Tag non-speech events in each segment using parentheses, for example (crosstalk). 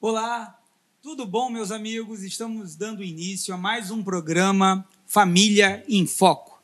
Olá, tudo bom, meus amigos? Estamos dando início a mais um programa Família em Foco.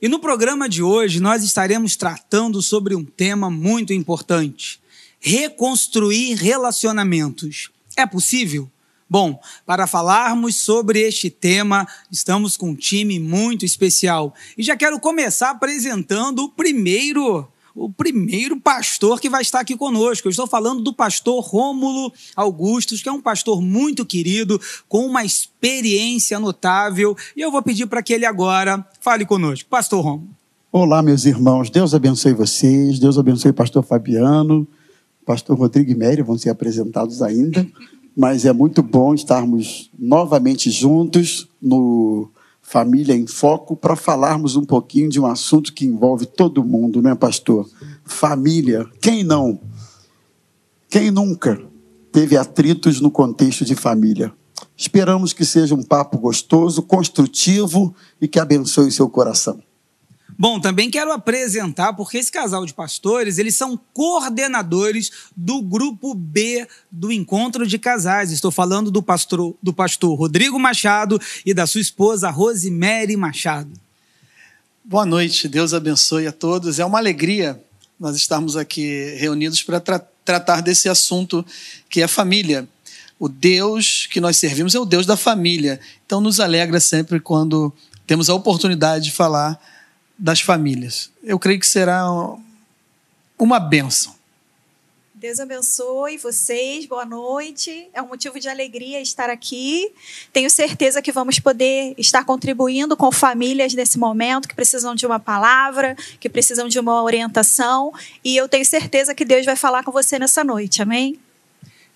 E no programa de hoje nós estaremos tratando sobre um tema muito importante: reconstruir relacionamentos. É possível? Bom, para falarmos sobre este tema, estamos com um time muito especial. E já quero começar apresentando o primeiro o primeiro pastor que vai estar aqui conosco. Eu estou falando do pastor Rômulo Augustos, que é um pastor muito querido, com uma experiência notável. E eu vou pedir para que ele agora fale conosco. Pastor Rômulo. Olá, meus irmãos. Deus abençoe vocês. Deus abençoe o pastor Fabiano, pastor Rodrigo e Mério, vão ser apresentados ainda. Mas é muito bom estarmos novamente juntos no Família em Foco para falarmos um pouquinho de um assunto que envolve todo mundo, não é, pastor? Família. Quem não? Quem nunca teve atritos no contexto de família? Esperamos que seja um papo gostoso, construtivo e que abençoe o seu coração. Bom, também quero apresentar, porque esse casal de pastores, eles são coordenadores do grupo B do Encontro de Casais. Estou falando do pastor, do pastor Rodrigo Machado e da sua esposa Rosemary Machado. Boa noite, Deus abençoe a todos. É uma alegria nós estarmos aqui reunidos para tra tratar desse assunto que é família. O Deus que nós servimos é o Deus da família. Então nos alegra sempre quando temos a oportunidade de falar das famílias. Eu creio que será uma benção. Deus abençoe vocês, boa noite. É um motivo de alegria estar aqui. Tenho certeza que vamos poder estar contribuindo com famílias nesse momento que precisam de uma palavra, que precisam de uma orientação. E eu tenho certeza que Deus vai falar com você nessa noite, amém?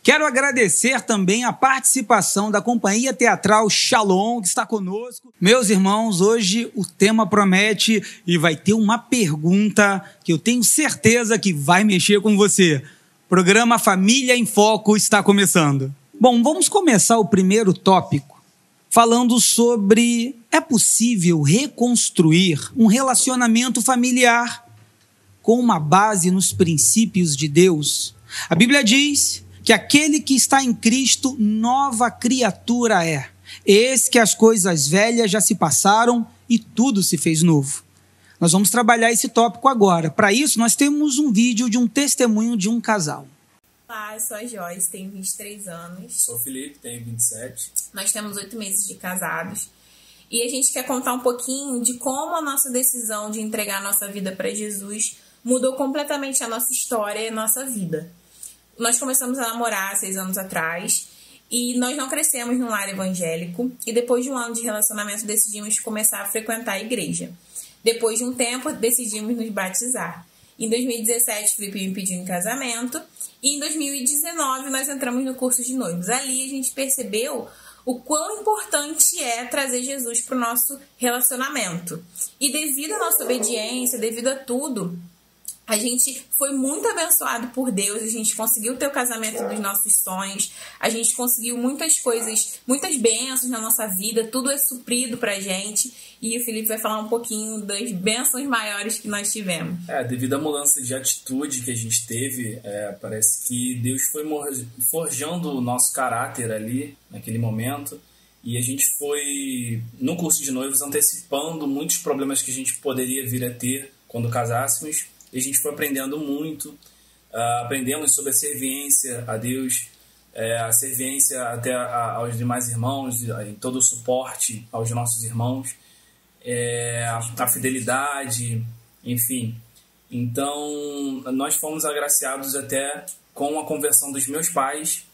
Quero agradecer também a participação da Companhia Teatral Shalom, que está conosco. Meus irmãos, hoje o tema promete e vai ter uma pergunta que eu tenho certeza que vai mexer com você. O programa Família em Foco está começando. Bom, vamos começar o primeiro tópico falando sobre é possível reconstruir um relacionamento familiar com uma base nos princípios de Deus. A Bíblia diz que aquele que está em Cristo, nova criatura é. Eis que as coisas velhas já se passaram e tudo se fez novo. Nós vamos trabalhar esse tópico agora. Para isso, nós temos um vídeo de um testemunho de um casal. Olá, eu sou a Joyce, tenho 23 anos. Sou o Felipe, tenho 27. Nós temos oito meses de casados. E a gente quer contar um pouquinho de como a nossa decisão de entregar a nossa vida para Jesus mudou completamente a nossa história e a nossa vida. Nós começamos a namorar seis anos atrás e nós não crescemos num lar evangélico e depois de um ano de relacionamento decidimos começar a frequentar a igreja. Depois de um tempo decidimos nos batizar. Em 2017 Felipe me pediu em casamento e em 2019 nós entramos no curso de noivos. Ali a gente percebeu o quão importante é trazer Jesus para o nosso relacionamento. E devido à nossa obediência, devido a tudo, a gente foi muito abençoado por Deus, a gente conseguiu ter o casamento dos nossos sonhos, a gente conseguiu muitas coisas, muitas bênçãos na nossa vida, tudo é suprido pra gente. E o Felipe vai falar um pouquinho das bênçãos maiores que nós tivemos. É, devido à mudança de atitude que a gente teve, é, parece que Deus foi forjando o nosso caráter ali, naquele momento. E a gente foi, no curso de noivos, antecipando muitos problemas que a gente poderia vir a ter quando casássemos e a gente foi aprendendo muito, uh, aprendemos sobre a serviência a Deus, é, a serviência até a, aos demais irmãos, em todo o suporte aos nossos irmãos, é, a, a fidelidade, enfim. Então, nós fomos agraciados até com a conversão dos meus pais,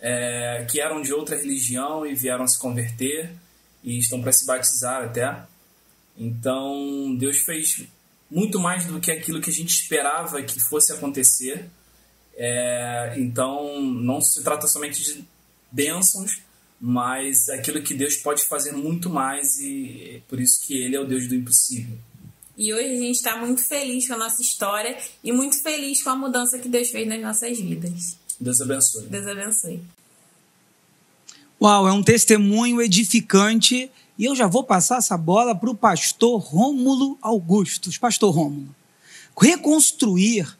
é, que eram de outra religião e vieram se converter e estão para se batizar até. Então, Deus fez muito mais do que aquilo que a gente esperava que fosse acontecer. É, então, não se trata somente de bênçãos, mas aquilo que Deus pode fazer muito mais e é por isso que Ele é o Deus do impossível. E hoje a gente está muito feliz com a nossa história e muito feliz com a mudança que Deus fez nas nossas vidas. Deus abençoe. Deus abençoe. Uau, é um testemunho edificante e eu já vou passar essa bola para o pastor Rômulo Augustus. Pastor Rômulo, reconstruir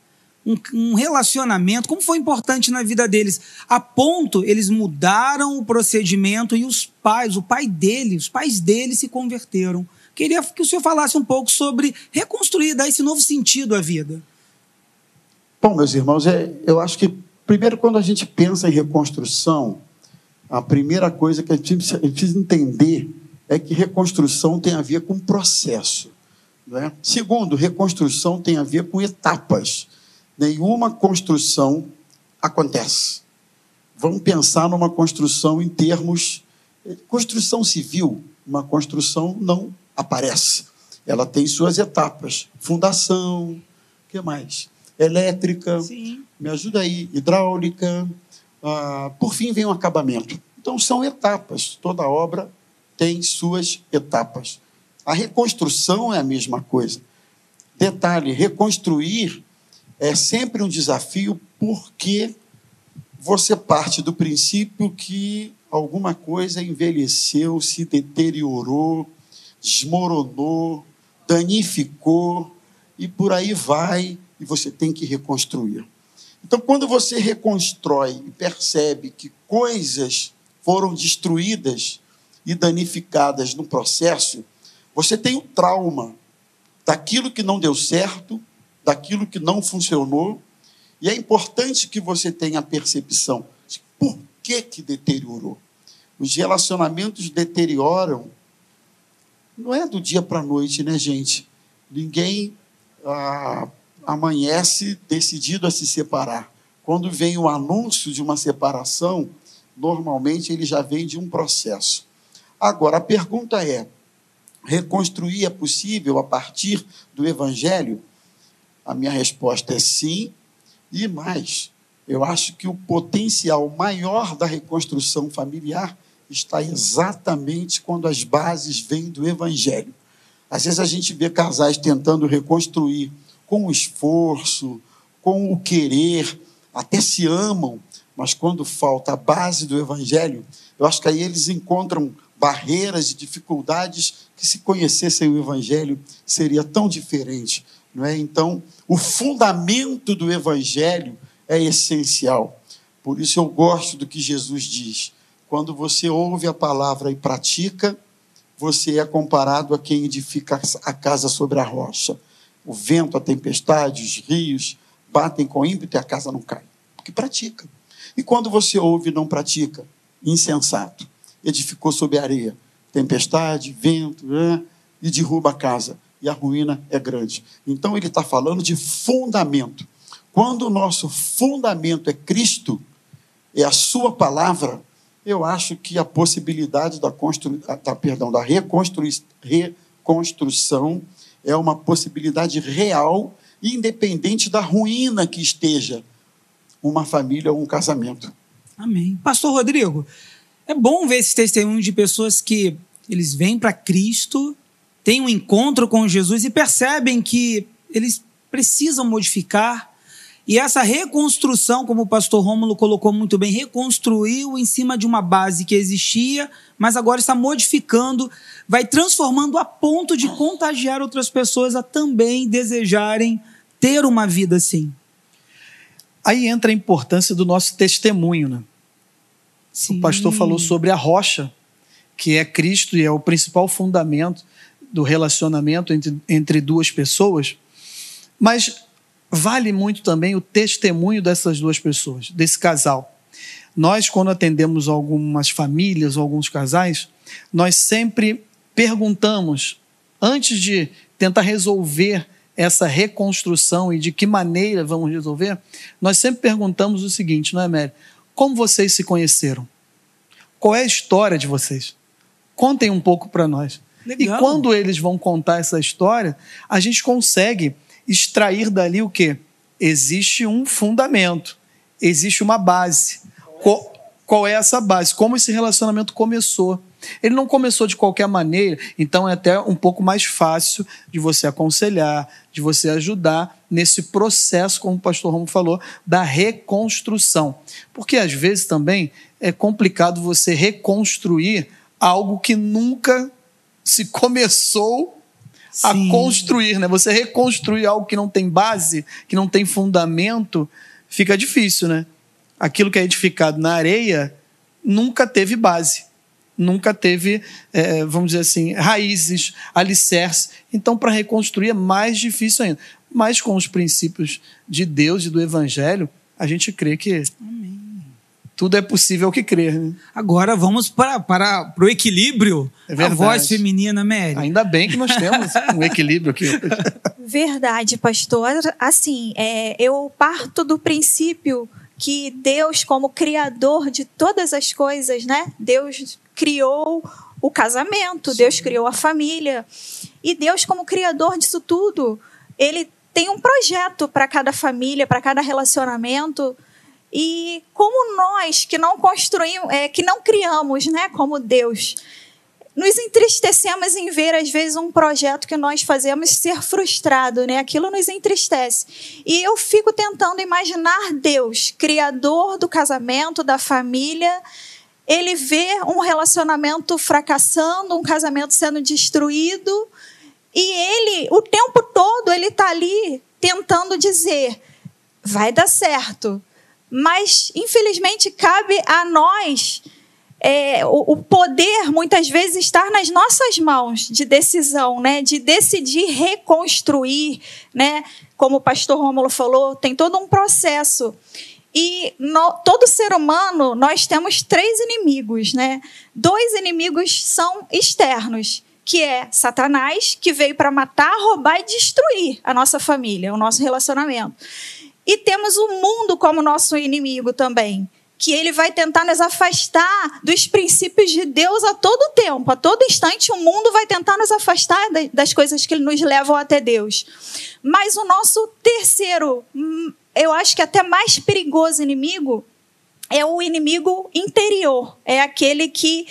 um, um, relacionamento, como foi importante na vida deles, a ponto eles mudaram o procedimento e os pais, o pai dele, os pais dele se converteram. Queria que o senhor falasse um pouco sobre reconstruir, dar esse novo sentido à vida. Bom, meus irmãos, é, eu acho que, primeiro, quando a gente pensa em reconstrução, a primeira coisa que a gente precisa entender é que reconstrução tem a ver com processo. Né? Segundo, reconstrução tem a ver com etapas. Nenhuma construção acontece. Vamos pensar numa construção em termos. Construção civil, uma construção não aparece. Ela tem suas etapas. Fundação, o que mais? Elétrica, Sim. me ajuda aí, hidráulica. Ah, por fim, vem o acabamento. Então, são etapas. Toda obra tem suas etapas. A reconstrução é a mesma coisa. Detalhe: reconstruir é sempre um desafio porque você parte do princípio que alguma coisa envelheceu, se deteriorou, desmoronou, danificou e por aí vai e você tem que reconstruir. Então, quando você reconstrói e percebe que coisas foram destruídas e danificadas no processo, você tem o trauma daquilo que não deu certo, daquilo que não funcionou, e é importante que você tenha a percepção de por que, que deteriorou. Os relacionamentos deterioram, não é do dia para a noite, né, gente? Ninguém ah, amanhece decidido a se separar. Quando vem o anúncio de uma separação, normalmente ele já vem de um processo. Agora, a pergunta é: reconstruir é possível a partir do Evangelho? A minha resposta é sim, e mais. Eu acho que o potencial maior da reconstrução familiar está exatamente quando as bases vêm do Evangelho. Às vezes a gente vê casais tentando reconstruir com o esforço, com o querer, até se amam, mas quando falta a base do Evangelho, eu acho que aí eles encontram barreiras e dificuldades que, se conhecessem o Evangelho, seria tão diferente. Não é? Então, o fundamento do Evangelho é essencial. Por isso, eu gosto do que Jesus diz. Quando você ouve a palavra e pratica, você é comparado a quem edifica a casa sobre a rocha. O vento, a tempestade, os rios batem com ímpeto e a casa não cai. Porque pratica. E quando você ouve e não pratica, insensato edificou sobre areia. Tempestade, vento, né? e derruba a casa. E a ruína é grande. Então ele está falando de fundamento. Quando o nosso fundamento é Cristo, é a sua palavra, eu acho que a possibilidade da, constru... da, perdão, da reconstrui... reconstrução é uma possibilidade real, independente da ruína que esteja uma família ou um casamento. Amém. Pastor Rodrigo, é bom ver esse testemunho de pessoas que eles vêm para Cristo, têm um encontro com Jesus e percebem que eles precisam modificar. E essa reconstrução, como o pastor Rômulo colocou muito bem, reconstruiu em cima de uma base que existia, mas agora está modificando, vai transformando a ponto de contagiar outras pessoas a também desejarem ter uma vida assim. Aí entra a importância do nosso testemunho, né? Sim. O pastor falou sobre a rocha, que é Cristo e é o principal fundamento do relacionamento entre, entre duas pessoas. Mas vale muito também o testemunho dessas duas pessoas, desse casal. Nós, quando atendemos algumas famílias ou alguns casais, nós sempre perguntamos, antes de tentar resolver essa reconstrução e de que maneira vamos resolver, nós sempre perguntamos o seguinte, não é, Mary? Como vocês se conheceram? Qual é a história de vocês? Contem um pouco para nós. Legal. E quando eles vão contar essa história, a gente consegue extrair dali o quê? Existe um fundamento, existe uma base. Qual, qual é essa base? Como esse relacionamento começou? Ele não começou de qualquer maneira, então é até um pouco mais fácil de você aconselhar, de você ajudar nesse processo, como o pastor Romo falou, da reconstrução. Porque às vezes também é complicado você reconstruir algo que nunca se (laughs) começou a construir, né? Você reconstruir algo que não tem base, que não tem fundamento, fica difícil, né? Aquilo que é edificado na areia nunca teve base, nunca teve, é, vamos dizer assim, raízes, alicerces. Então, para reconstruir é mais difícil ainda. Mas com os princípios de Deus e do Evangelho, a gente crê que Amém. Tudo é possível que crer. Né? Agora vamos para, para, para o equilíbrio. É a voz feminina, Mary. Ainda bem que nós temos (laughs) um equilíbrio aqui. Verdade, pastor. Assim, é, eu parto do princípio que Deus, como criador de todas as coisas, né? Deus criou o casamento, Sim. Deus criou a família. E Deus, como criador disso tudo, ele tem um projeto para cada família, para cada relacionamento. E como nós que não construímos, é, que não criamos, né, como Deus, nos entristecemos em ver às vezes um projeto que nós fazemos ser frustrado, né? Aquilo nos entristece. E eu fico tentando imaginar Deus, criador do casamento, da família, ele vê um relacionamento fracassando, um casamento sendo destruído, e ele, o tempo todo, ele está ali tentando dizer: vai dar certo. Mas, infelizmente, cabe a nós é, o, o, poder, muitas vezes, estar nas nossas mãos de decisão, né? de decidir reconstruir. Né? Como o pastor Rômulo falou, tem todo um processo. E no, todo ser humano, nós temos três inimigos. Né? Dois inimigos são externos que é Satanás, que veio para matar, roubar e destruir a nossa família, o nosso relacionamento. E temos o mundo como nosso inimigo também, que ele vai tentar nos afastar dos princípios de Deus a todo tempo, a todo instante o mundo vai tentar nos afastar das coisas que nos levam até Deus. Mas o nosso terceiro, hum, eu acho que até mais perigoso inimigo é o inimigo interior, é aquele que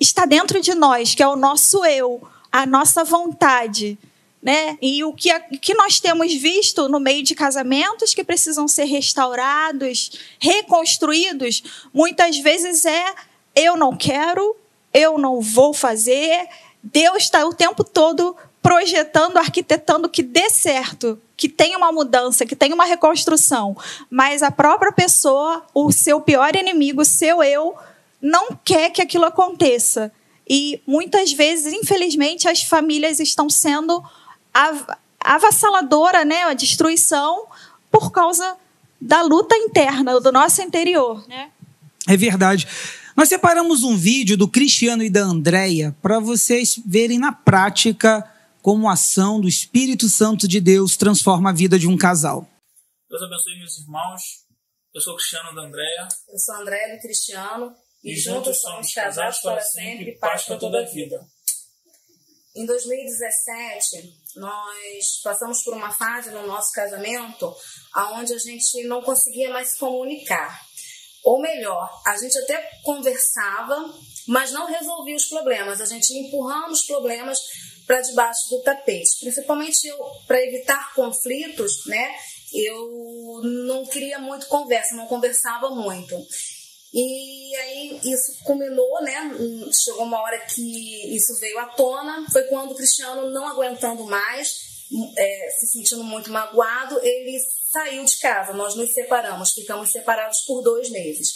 está dentro de nós, que é o nosso eu, a nossa vontade. Né? E o que, que nós temos visto no meio de casamentos que precisam ser restaurados, reconstruídos, muitas vezes é eu não quero, eu não vou fazer. Deus está o tempo todo projetando, arquitetando que dê certo, que tenha uma mudança, que tenha uma reconstrução. Mas a própria pessoa, o seu pior inimigo, o seu eu, não quer que aquilo aconteça. E muitas vezes, infelizmente, as famílias estão sendo avassaladora, né, a destruição por causa da luta interna do nosso interior, né? É verdade. Nós separamos um vídeo do Cristiano e da Andréia para vocês verem na prática como a ação do Espírito Santo de Deus transforma a vida de um casal. Deus abençoe meus irmãos. Eu sou o Cristiano da Andréia. Eu sou a Andréia do Cristiano e, juntos somos casados para sempre e paz para toda a vida. Em 2017, nós passamos por uma fase no nosso casamento onde a gente não conseguia mais se comunicar. Ou melhor, a gente até conversava, mas não resolvia os problemas. A gente ia empurrando os problemas para debaixo do tapete. Principalmente eu, para evitar conflitos, né? Eu não queria muito conversa, não conversava muito. E aí isso culminou, né? Chegou uma hora que isso veio à tona. Foi quando o Cristiano, não aguentando mais, é, se sentindo muito magoado, ele saiu de casa. Nós nos separamos, ficamos separados por dois meses,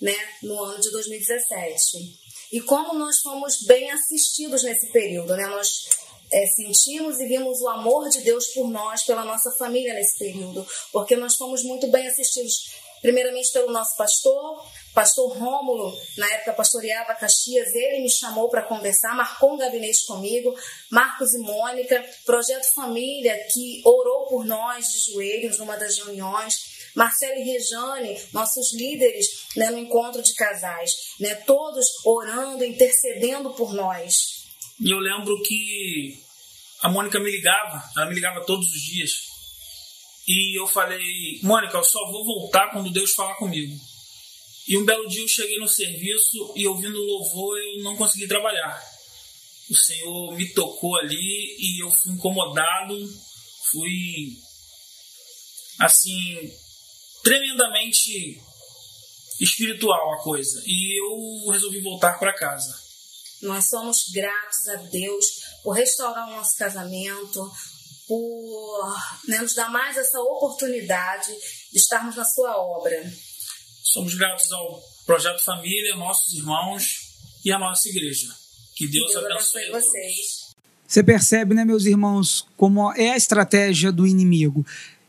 né? No ano de 2017. E como nós fomos bem assistidos nesse período, né? Nós é, sentimos e vimos o amor de Deus por nós, pela nossa família nesse período, porque nós fomos muito bem assistidos primeiramente pelo nosso pastor, pastor Rômulo, na época pastoreava Caxias, ele me chamou para conversar, marcou um gabinete comigo, Marcos e Mônica, Projeto Família, que orou por nós de joelhos numa das reuniões, Marcelo e Rejane, nossos líderes né, no encontro de casais, né, todos orando, intercedendo por nós. E eu lembro que a Mônica me ligava, ela me ligava todos os dias, e eu falei, Mônica, eu só vou voltar quando Deus falar comigo. E um belo dia eu cheguei no serviço e ouvindo louvor eu não consegui trabalhar. O Senhor me tocou ali e eu fui incomodado, fui assim tremendamente espiritual a coisa. E eu resolvi voltar para casa. Nós somos gratos a Deus por restaurar o nosso casamento, por né, nos dar mais essa oportunidade de estarmos na sua obra. Somos gratos ao Projeto Família, nossos irmãos e a nossa igreja. Que Deus, Deus abençoe, abençoe vocês. Você percebe, né, meus irmãos, como é a estratégia do inimigo.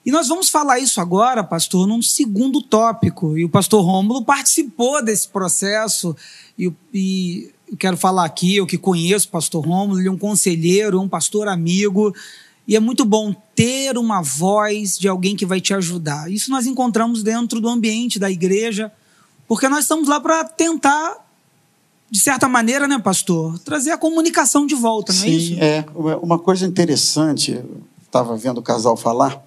E nós vamos falar isso agora, pastor, num segundo tópico. E o pastor Rômulo participou desse processo. E, e eu quero falar aqui, eu que conheço o pastor Rômulo, ele é um conselheiro, um pastor amigo. E é muito bom ter uma voz de alguém que vai te ajudar. Isso nós encontramos dentro do ambiente da igreja, porque nós estamos lá para tentar, de certa maneira, né, pastor, trazer a comunicação de volta, não é isso? Sim, é. Uma coisa interessante, estava vendo o casal falar,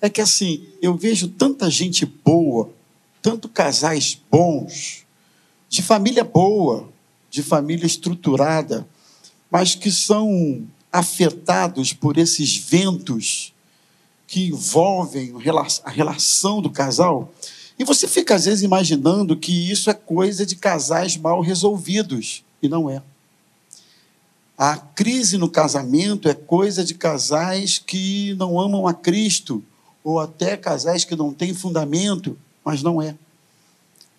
é que assim, eu vejo tanta gente boa, tanto casais bons, de família boa, de família estruturada, mas que são afetados por esses ventos que envolvem a relação do casal. E você fica, às vezes, imaginando que isso é coisa de casais mal resolvidos. E não é. A crise no casamento é coisa de casais que não amam a Cristo, ou até casais que não têm fundamento, mas não é.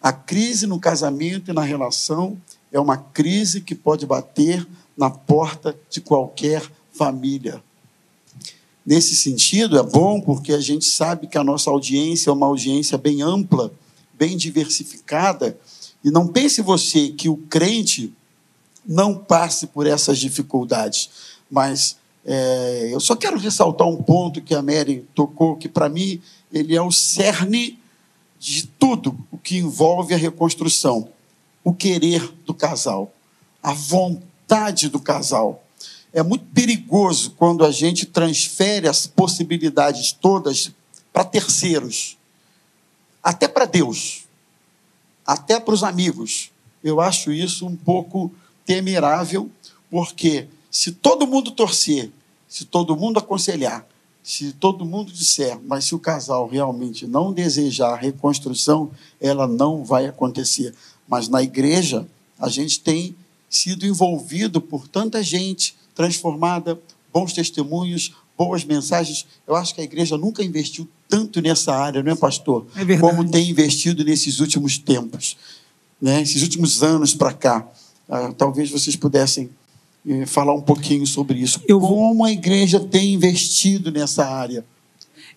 A crise no casamento e na relação é uma crise que pode bater na porta de qualquer família. Nesse sentido, é bom porque a gente sabe que a nossa audiência é uma audiência bem ampla, bem diversificada, e não pense você que o crente não passe por essas dificuldades, mas é, eu só quero ressaltar um ponto que a Mary tocou, que para mim ele é o cerne de tudo o que envolve a reconstrução: o querer do casal, a vontade vontade do casal. É muito perigoso quando a gente transfere as possibilidades todas para terceiros, até para Deus, até para os amigos. Eu acho isso um pouco temerável, porque se todo mundo torcer, se todo mundo aconselhar, se todo mundo disser, mas se o casal realmente não desejar a reconstrução, ela não vai acontecer. Mas na igreja, a gente tem sido envolvido por tanta gente transformada, bons testemunhos, boas mensagens. Eu acho que a igreja nunca investiu tanto nessa área, não é, pastor? É verdade. Como tem investido nesses últimos tempos, né? esses últimos anos para cá. Ah, talvez vocês pudessem eh, falar um pouquinho sobre isso. Eu vou... Como a igreja tem investido nessa área?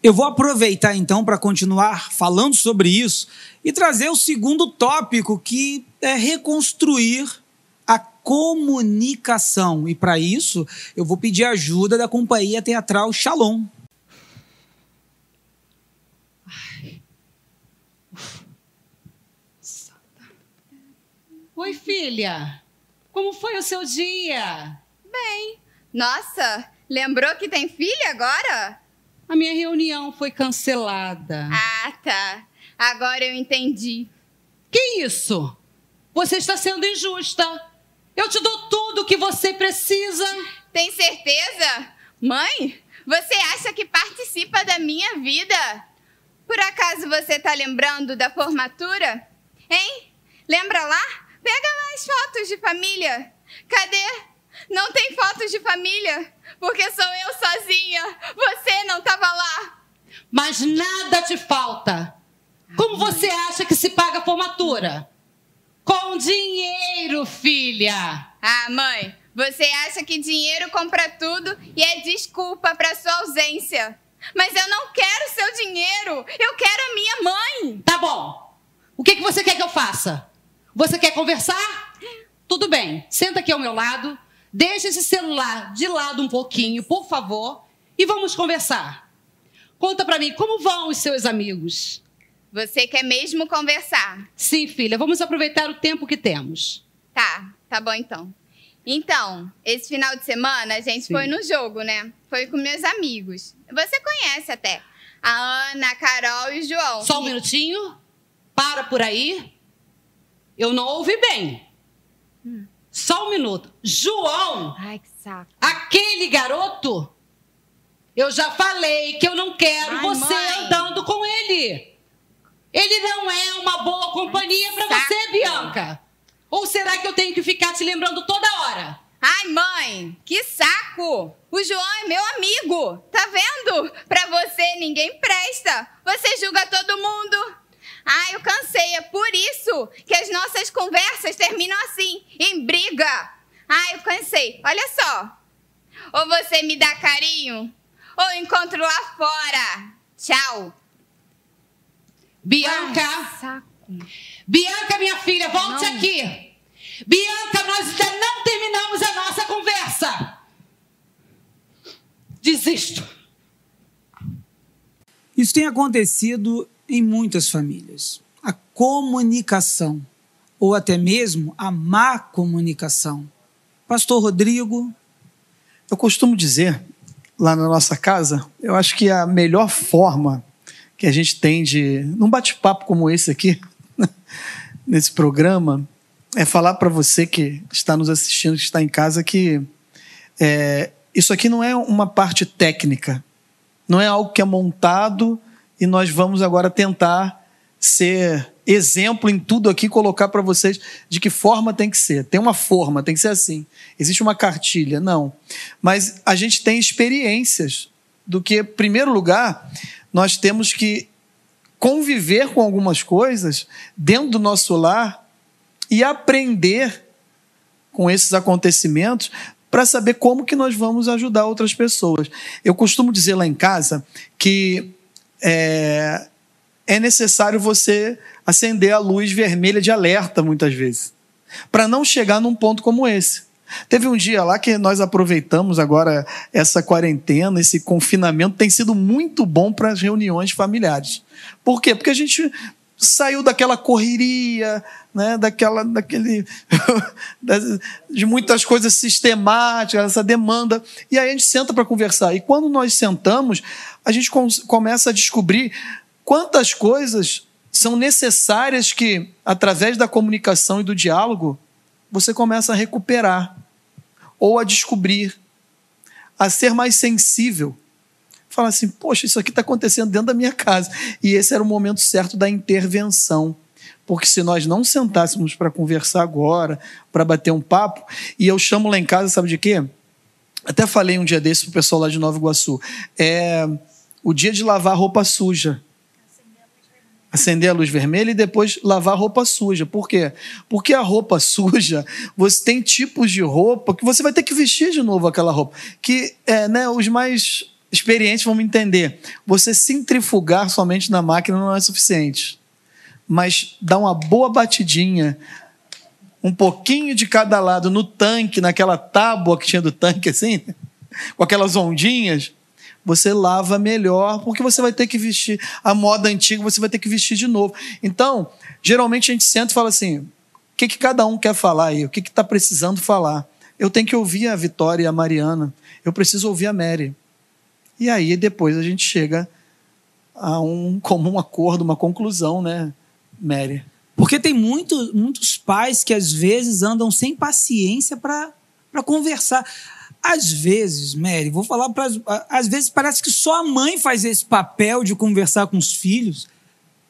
Eu vou aproveitar então para continuar falando sobre isso e trazer o segundo tópico, que é reconstruir comunicação. E para isso, eu vou pedir ajuda da companhia teatral Shalom. Oi, filha. Como foi o seu dia? Bem. Nossa, lembrou que tem filha agora? A minha reunião foi cancelada. Ah, tá. Agora eu entendi. Que isso? Você está sendo injusta. Eu te dou tudo o que você precisa. Tem certeza? Mãe, você acha que participa da minha vida? Por acaso você tá lembrando da formatura? Hein? Lembra lá? Pega lá as fotos de família. Cadê? Não tem fotos de família, porque sou eu sozinha. Você não estava lá. Mas nada te falta. Como você acha que se paga a formatura? Com dinheiro, filha. Ah, mãe, você acha que dinheiro compra tudo e é desculpa para sua ausência. Mas eu não quero seu dinheiro, eu quero a minha mãe. Tá bom. O que, que você quer que eu faça? Você quer conversar? Tudo bem, senta aqui ao meu lado, deixa esse celular de lado um pouquinho, por favor, e vamos conversar. Conta para mim, como vão os seus amigos? Você quer mesmo conversar? Sim, filha, vamos aproveitar o tempo que temos. Tá, tá bom então. Então, esse final de semana a gente Sim. foi no jogo, né? Foi com meus amigos. Você conhece até. A Ana, a Carol e o João. Só um minutinho. Para por aí. Eu não ouvi bem. Hum. Só um minuto. João! Ai, que saco. Aquele garoto. Eu já falei que eu não quero Ai, você mãe. andando com ele. Ele não é uma boa companhia para você, Bianca. Ou será que eu tenho que ficar te lembrando toda hora? Ai, mãe, que saco! O João é meu amigo, tá vendo? Pra você ninguém presta. Você julga todo mundo. Ai, eu cansei, é por isso que as nossas conversas terminam assim, em briga. Ai, eu cansei. Olha só. Ou você me dá carinho, ou encontro lá fora. Tchau. Bianca. Bianca, minha filha, volte não. aqui. Bianca, nós ainda não terminamos a nossa conversa. Desisto. Isso tem acontecido em muitas famílias. A comunicação, ou até mesmo a má comunicação. Pastor Rodrigo. Eu costumo dizer, lá na nossa casa, eu acho que a melhor forma que a gente tem de, num bate-papo como esse aqui, (laughs) nesse programa, é falar para você que está nos assistindo, que está em casa, que é, isso aqui não é uma parte técnica, não é algo que é montado e nós vamos agora tentar ser exemplo em tudo aqui, colocar para vocês de que forma tem que ser. Tem uma forma, tem que ser assim. Existe uma cartilha, não. Mas a gente tem experiências do que, em primeiro lugar, nós temos que conviver com algumas coisas dentro do nosso lar e aprender com esses acontecimentos para saber como que nós vamos ajudar outras pessoas. Eu costumo dizer lá em casa que é, é necessário você acender a luz vermelha de alerta muitas vezes, para não chegar num ponto como esse. Teve um dia lá que nós aproveitamos agora essa quarentena, esse confinamento tem sido muito bom para as reuniões familiares. Por quê? Porque a gente saiu daquela correria, né, daquela, daquele, (laughs) de muitas coisas sistemáticas, essa demanda, e aí a gente senta para conversar. E quando nós sentamos, a gente começa a descobrir quantas coisas são necessárias que, através da comunicação e do diálogo, você começa a recuperar ou a descobrir, a ser mais sensível fala assim: poxa, isso aqui está acontecendo dentro da minha casa. E esse era o momento certo da intervenção. Porque se nós não sentássemos para conversar agora, para bater um papo, e eu chamo lá em casa, sabe de quê? Até falei um dia desse para o pessoal lá de Nova Iguaçu. É o dia de lavar roupa suja. Acender a luz vermelha e depois lavar roupa suja. Por quê? Porque a roupa (laughs) suja, você tem tipos de roupa que você vai ter que vestir de novo aquela roupa. Que é, né, os mais experientes vão me entender. Você centrifugar somente na máquina não é suficiente. Mas dar uma boa batidinha, um pouquinho de cada lado no tanque, naquela tábua que tinha do tanque assim, (laughs) com aquelas ondinhas, você lava melhor, porque você vai ter que vestir a moda antiga, você vai ter que vestir de novo. Então, geralmente a gente senta e fala assim: o que, que cada um quer falar aí? O que está precisando falar? Eu tenho que ouvir a Vitória e a Mariana. Eu preciso ouvir a Mary. E aí depois a gente chega a um (laughs) comum acordo, uma conclusão, né, Mary? Porque tem muito, muitos pais que às vezes andam sem paciência para conversar. Às vezes, Mary, vou falar para. Às vezes parece que só a mãe faz esse papel de conversar com os filhos.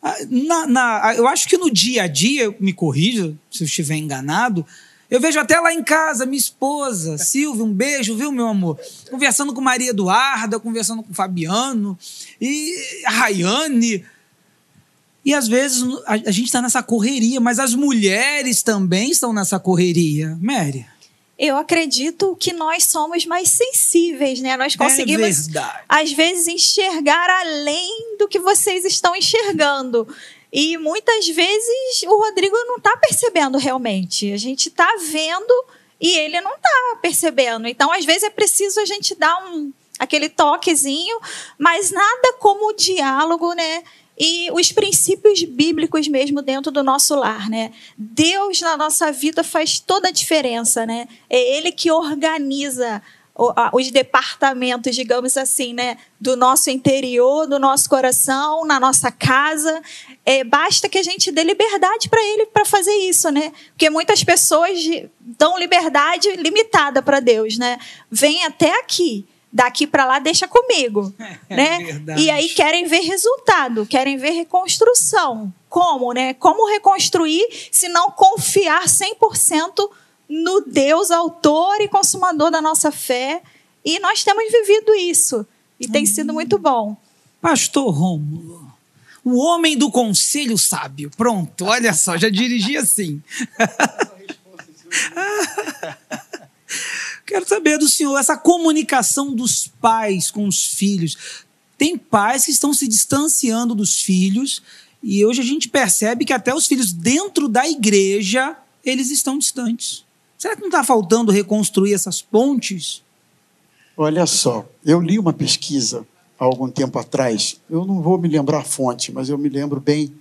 Ah, na, na, eu acho que no dia a dia, me corrija se eu estiver enganado, eu vejo até lá em casa, minha esposa, (laughs) Silvia, um beijo, viu, meu amor? Conversando com Maria Eduarda, conversando com Fabiano e a Rayane. E às vezes a, a gente está nessa correria, mas as mulheres também estão nessa correria. Mary. Eu acredito que nós somos mais sensíveis, né? Nós conseguimos, é às vezes, enxergar além do que vocês estão enxergando. E muitas vezes o Rodrigo não está percebendo realmente. A gente está vendo e ele não está percebendo. Então, às vezes, é preciso a gente dar um, aquele toquezinho, mas nada como o diálogo, né? E os princípios bíblicos mesmo dentro do nosso lar, né? Deus na nossa vida faz toda a diferença, né? É Ele que organiza os departamentos, digamos assim, né, do nosso interior, do nosso coração, na nossa casa. É, basta que a gente dê liberdade para ele para fazer isso, né? Porque muitas pessoas dão liberdade limitada para Deus, né? Vem até aqui, daqui para lá deixa comigo, (laughs) É né? verdade. E aí querem ver resultado, querem ver reconstrução. Como, né? Como reconstruir se não confiar 100% no Deus autor e consumador da nossa fé? E nós temos vivido isso e tem sido muito bom. Pastor Rômulo, o homem do conselho sábio. Pronto, olha só, já dirigi assim. (laughs) (laughs) Quero saber do senhor essa comunicação dos pais com os filhos. Tem pais que estão se distanciando dos filhos e hoje a gente percebe que até os filhos dentro da igreja eles estão distantes. Será que não está faltando reconstruir essas pontes? Olha só, eu li uma pesquisa há algum tempo atrás, eu não vou me lembrar a fonte, mas eu me lembro bem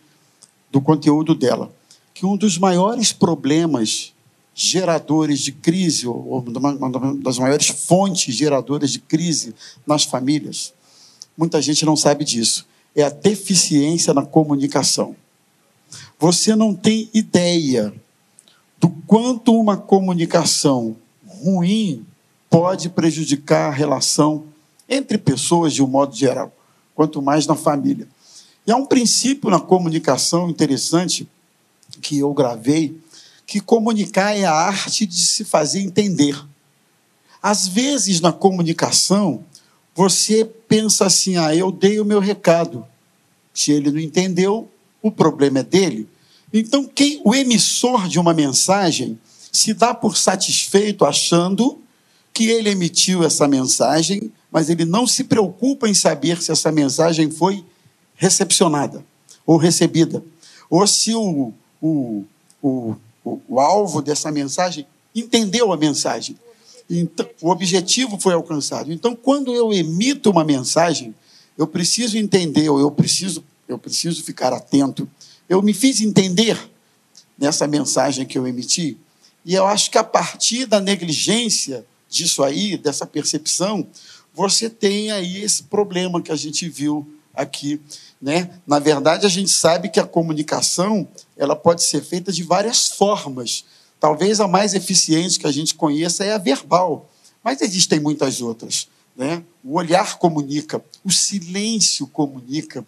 do conteúdo dela, que um dos maiores problemas geradores de crise, ou uma das maiores fontes geradoras de crise nas famílias, muita gente não sabe disso, é a deficiência na comunicação. Você não tem ideia do quanto uma comunicação ruim pode prejudicar a relação entre pessoas de um modo geral, quanto mais na família. E há um princípio na comunicação interessante que eu gravei, que comunicar é a arte de se fazer entender. Às vezes, na comunicação, você pensa assim: ah, eu dei o meu recado. Se ele não entendeu, o problema é dele. Então, quem, o emissor de uma mensagem se dá por satisfeito achando que ele emitiu essa mensagem, mas ele não se preocupa em saber se essa mensagem foi recepcionada ou recebida, ou se o, o, o, o, o alvo dessa mensagem entendeu a mensagem. Então, o objetivo foi alcançado. Então, quando eu emito uma mensagem, eu preciso entender, ou eu preciso, eu preciso ficar atento. Eu me fiz entender nessa mensagem que eu emiti, e eu acho que a partir da negligência disso aí, dessa percepção, você tem aí esse problema que a gente viu aqui, né? Na verdade, a gente sabe que a comunicação, ela pode ser feita de várias formas. Talvez a mais eficiente que a gente conheça é a verbal, mas existem muitas outras, né? O olhar comunica, o silêncio comunica.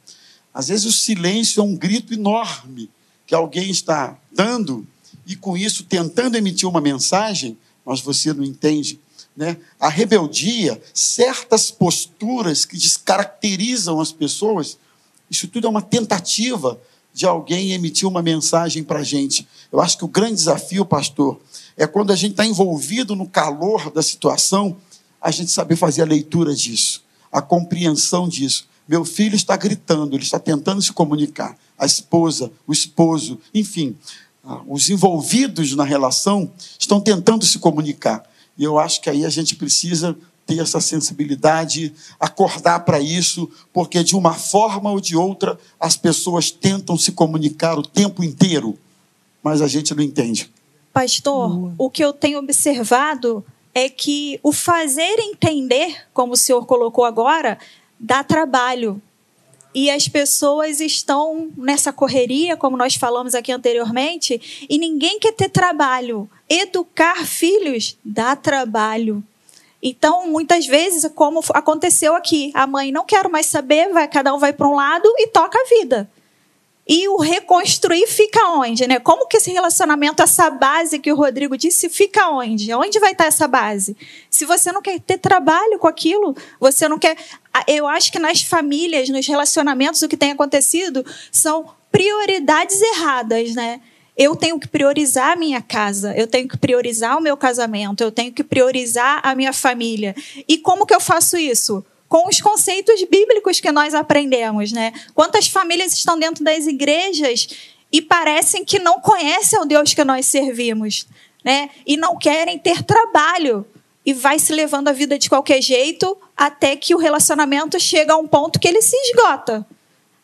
Às vezes o silêncio é um grito enorme que alguém está dando e com isso tentando emitir uma mensagem, mas você não entende né? a rebeldia, certas posturas que descaracterizam as pessoas, isso tudo é uma tentativa de alguém emitir uma mensagem para a gente. Eu acho que o grande desafio, pastor, é quando a gente está envolvido no calor da situação, a gente saber fazer a leitura disso, a compreensão disso. Meu filho está gritando, ele está tentando se comunicar. A esposa, o esposo, enfim, ah, os envolvidos na relação estão tentando se comunicar. E eu acho que aí a gente precisa ter essa sensibilidade, acordar para isso, porque de uma forma ou de outra as pessoas tentam se comunicar o tempo inteiro, mas a gente não entende. Pastor, o que eu tenho observado é que o fazer entender, como o senhor colocou agora, dá trabalho. E as pessoas estão nessa correria, como nós falamos aqui anteriormente, e ninguém quer ter trabalho. Educar filhos dá trabalho. Então, muitas vezes, como aconteceu aqui, a mãe não quero mais saber, vai, cada um vai para um lado e toca a vida. E o reconstruir fica onde, né? Como que esse relacionamento, essa base que o Rodrigo disse, fica onde? Onde vai estar essa base? Se você não quer ter trabalho com aquilo, você não quer. Eu acho que nas famílias, nos relacionamentos, o que tem acontecido são prioridades erradas, né? Eu tenho que priorizar a minha casa, eu tenho que priorizar o meu casamento, eu tenho que priorizar a minha família. E como que eu faço isso? com os conceitos bíblicos que nós aprendemos, né? Quantas famílias estão dentro das igrejas e parecem que não conhecem o Deus que nós servimos, né? E não querem ter trabalho e vai se levando a vida de qualquer jeito até que o relacionamento chega a um ponto que ele se esgota.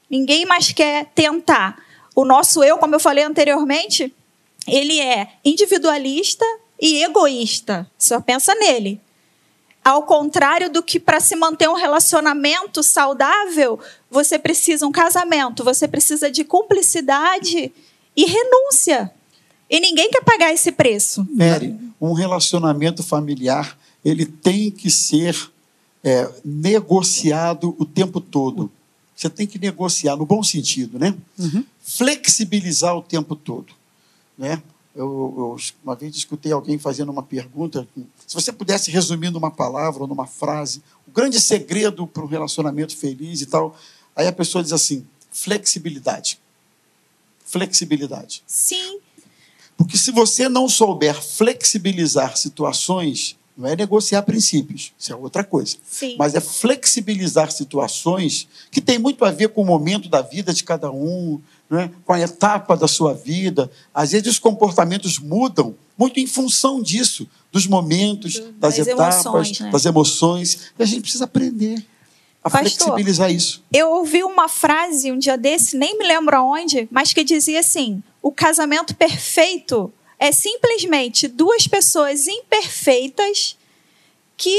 Ninguém mais quer tentar. O nosso eu, como eu falei anteriormente, ele é individualista e egoísta. Só pensa nele. Ao contrário do que para se manter um relacionamento saudável, você precisa um casamento, você precisa de cumplicidade e renúncia. E ninguém quer pagar esse preço. Mary, um relacionamento familiar, ele tem que ser é, negociado o tempo todo. Você tem que negociar no bom sentido, né? Uhum. Flexibilizar o tempo todo, né? Eu, eu, uma vez escutei alguém fazendo uma pergunta. Se você pudesse resumir numa palavra ou numa frase, o grande segredo para um relacionamento feliz e tal, aí a pessoa diz assim: flexibilidade. Flexibilidade. Sim. Porque se você não souber flexibilizar situações, não é negociar princípios, isso é outra coisa. Sim. Mas é flexibilizar situações que tem muito a ver com o momento da vida de cada um, né? com a etapa da sua vida. Às vezes os comportamentos mudam muito em função disso, dos momentos, das, Das etapas, emoções, né? das emoções. E a gente precisa aprender a Pastor, flexibilizar isso. Eu ouvi uma frase um dia desse, nem me lembro aonde, mas que dizia assim: o casamento perfeito é simplesmente duas pessoas imperfeitas que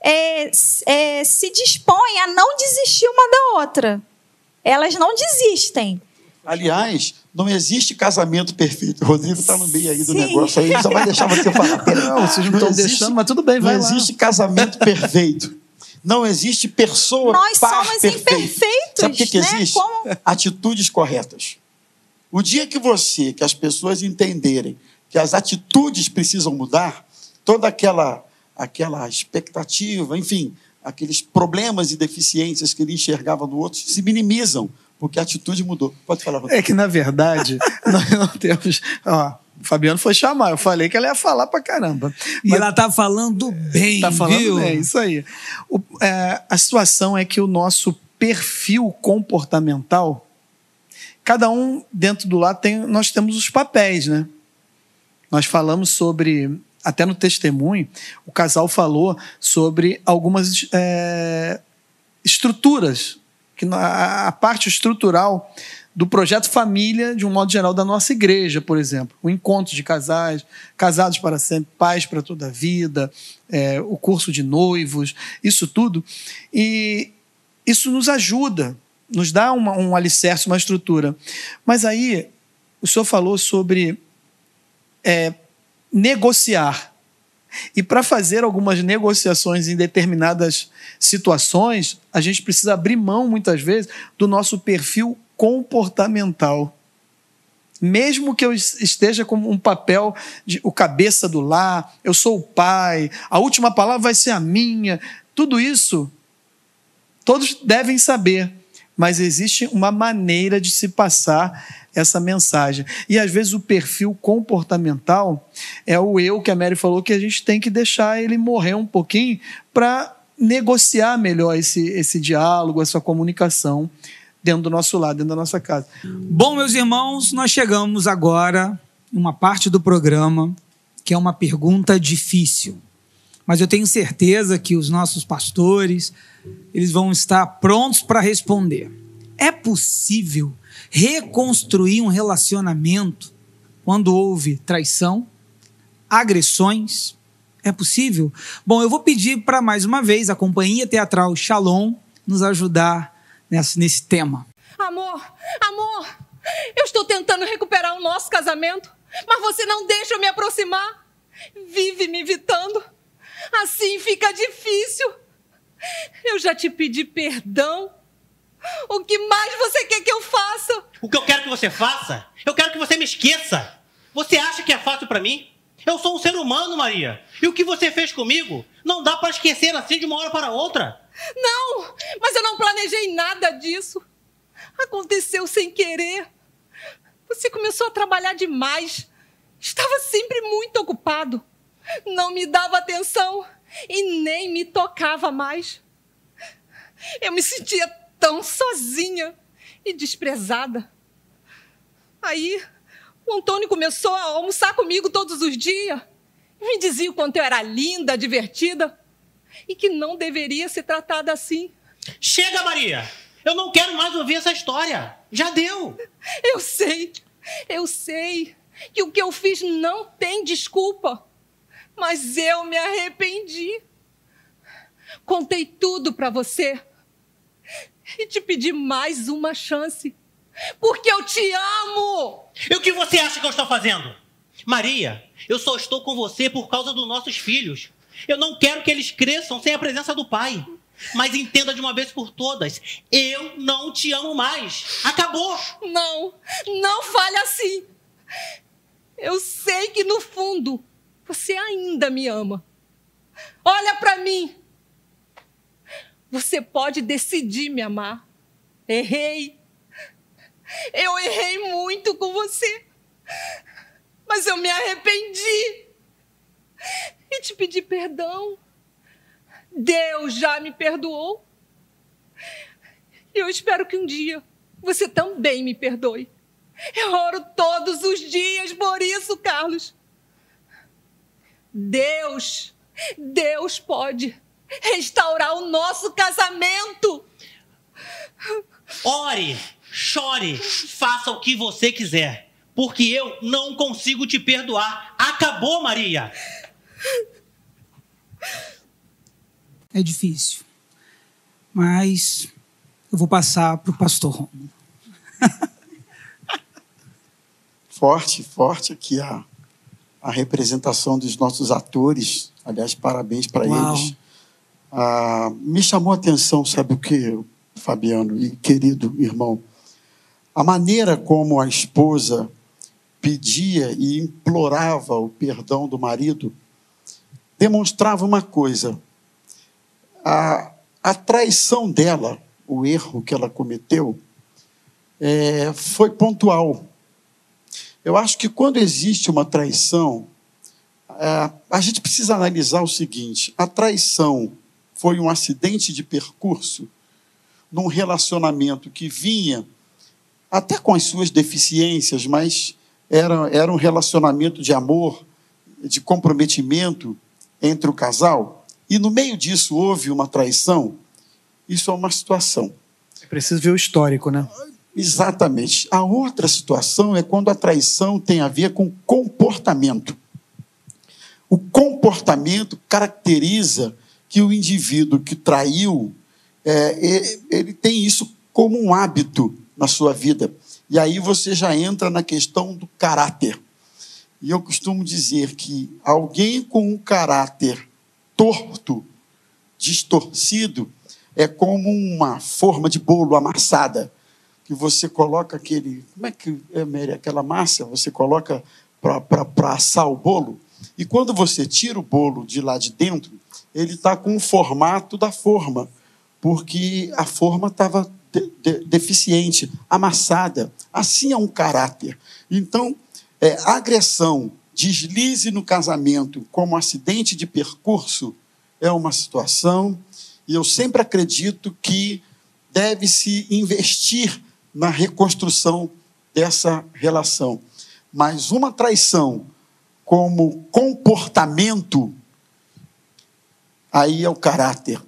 é, é, se dispõem a não desistir uma da outra. Elas não desistem. Aliás, não existe casamento perfeito. O Rodrigo está no meio aí do Sim. negócio aí, ele só vai deixar você falar. (laughs) Não, vocês não estão existe- deixando, mas tudo bem, vai Não lá. existe casamento perfeito. Não existe pessoa Nós par somos perfeita. imperfeitos, Sabe o que, que né? existe? Como- Atitudes corretas. O dia que você, que as pessoas entenderem que as atitudes precisam mudar, toda aquela, aquela expectativa, enfim, aqueles problemas e deficiências que ele enxergava no outro se minimizam, porque a atitude mudou. Pode falar, Rodrigo. É que, na verdade, (laughs) nós não temos. Ó, o Fabiano foi chamar, eu falei que ela ia falar pra caramba. E Mas ela tá falando bem, tá falando viu? bem, isso aí. O- é, a situação é que o nosso perfil comportamental, cada um dentro do lado tem. Nós temos os papéis, né? Nós falamos sobre. Até no testemunho, o casal falou sobre algumas é, estruturas, que na- a parte estrutural do projeto família, de um modo geral, da nossa igreja, por exemplo. O encontro de casais, casados para sempre, pais para toda a vida, é, o curso de noivos, isso tudo. E isso nos ajuda, nos dá uma, um alicerce, uma estrutura. Mas aí, o senhor falou sobre é, negociar. E para fazer algumas negociações em determinadas situações, a gente precisa abrir mão, muitas vezes, do nosso perfil comportamental. Mesmo que eu esteja com um papel de o cabeça do lar, eu sou o pai, a última palavra vai ser a minha, tudo isso todos devem saber, mas existe uma maneira de se passar essa mensagem. E às vezes o perfil comportamental é o eu que a Mary falou que a gente tem que deixar ele morrer um pouquinho para negociar melhor esse, esse diálogo, essa comunicação dentro do nosso lado, dentro da nossa casa. Bom, meus irmãos, nós chegamos agora numa parte do programa que é uma pergunta difícil. Mas eu tenho certeza que os nossos pastores, eles vão estar prontos para responder. É possível reconstruir um relacionamento quando houve traição, agressões? É possível? Bom, eu vou pedir para mais uma vez a companhia teatral Shalom nos ajudar nesse, nesse tema. Amor, amor, eu estou tentando recuperar o nosso casamento, mas você não deixa eu me aproximar. Vive me evitando. Assim fica difícil. Eu já te pedi perdão. O que mais você quer que eu faça? O que eu quero que você faça? Eu quero que você me esqueça. Você acha que é fácil pra mim? Eu sou um ser humano, Maria. E o que você fez comigo não dá pra esquecer assim de uma hora para outra. Não, mas eu não planejei nada disso. Aconteceu sem querer. Você começou a trabalhar demais. Estava sempre muito ocupado. Não me dava atenção e nem me tocava mais. Eu me sentia tão sozinha e desprezada. Aí, o Antônio começou a almoçar comigo todos os dias. Me dizia o quanto eu era linda, divertida e que não deveria ser tratada assim. Chega, Maria! Eu não quero mais ouvir essa história. Já deu. Eu sei, eu sei que o que eu fiz não tem desculpa, mas eu me arrependi. Contei tudo para você e te pedi mais uma chance, porque eu te amo. E o que você acha que eu estou fazendo? Maria, eu só estou com você por causa dos nossos filhos. Eu não quero que eles cresçam sem a presença do pai. Mas entenda de uma vez por todas: eu não te amo mais. Acabou. Não, não fale assim. Eu sei que no fundo você ainda me ama. Olha para mim. Você pode decidir me amar. Errei. Eu errei muito com você. Mas eu me arrependi. E te pedi perdão. Deus já me perdoou. E eu espero que um dia você também me perdoe. Eu oro todos os dias por isso, Carlos. Deus, Deus pode restaurar o nosso casamento. Ore, chore, faça o que você quiser, porque eu não consigo te perdoar. Acabou, Maria. É difícil, mas eu vou passar para o pastor Romulo. (laughs) forte, forte aqui a, a representação dos nossos atores. Aliás, parabéns para eles. Ah, me chamou a atenção, sabe o que, Fabiano e querido irmão? A maneira como a esposa pedia e implorava o perdão do marido demonstrava uma coisa: a, a traição dela, o erro que ela cometeu, é, foi pontual. Eu acho que quando existe uma traição, é, a gente precisa analisar o seguinte: a traição foi um acidente de percurso num relacionamento que vinha até com as suas deficiências, mas era, era um relacionamento de amor, de comprometimento entre o casal, e no meio disso houve uma traição, isso é uma situação. É preciso ver o histórico, né? Exatamente. A outra situação é quando a traição tem a ver com comportamento. O comportamento caracteriza que o indivíduo que traiu, é, ele tem isso como um hábito na sua vida. E aí você já entra na questão do caráter. E eu costumo dizer que alguém com um caráter torto, distorcido, é como uma forma de bolo amassada, que você coloca aquele. Como é que é, Mary? Aquela massa, você coloca para assar o bolo. E quando você tira o bolo de lá de dentro, ele está com o formato da forma, porque a forma estava de, de, deficiente, amassada. Assim é um caráter. Então, é, agressão, deslize no casamento como acidente de percurso é uma situação, e eu sempre acredito que deve-se investir na reconstrução dessa relação. Mas uma traição como comportamento aí é o caráter.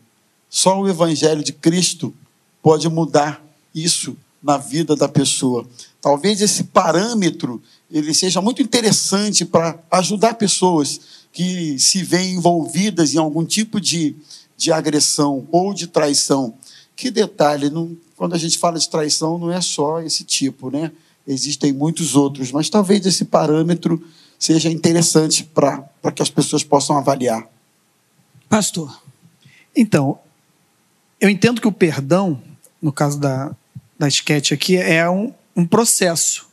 Só o Evangelho de Cristo pode mudar isso na vida da pessoa. Talvez esse parâmetro ele seja muito interessante para ajudar pessoas que se veem envolvidas em algum tipo de, de agressão ou de traição. Que detalhe, não, quando a gente fala de traição, não é só esse tipo, né? Existem muitos outros, mas talvez esse parâmetro seja interessante para que as pessoas possam avaliar. Pastor. Então, eu entendo que o perdão, no caso da, da esquete aqui, é um, um processo.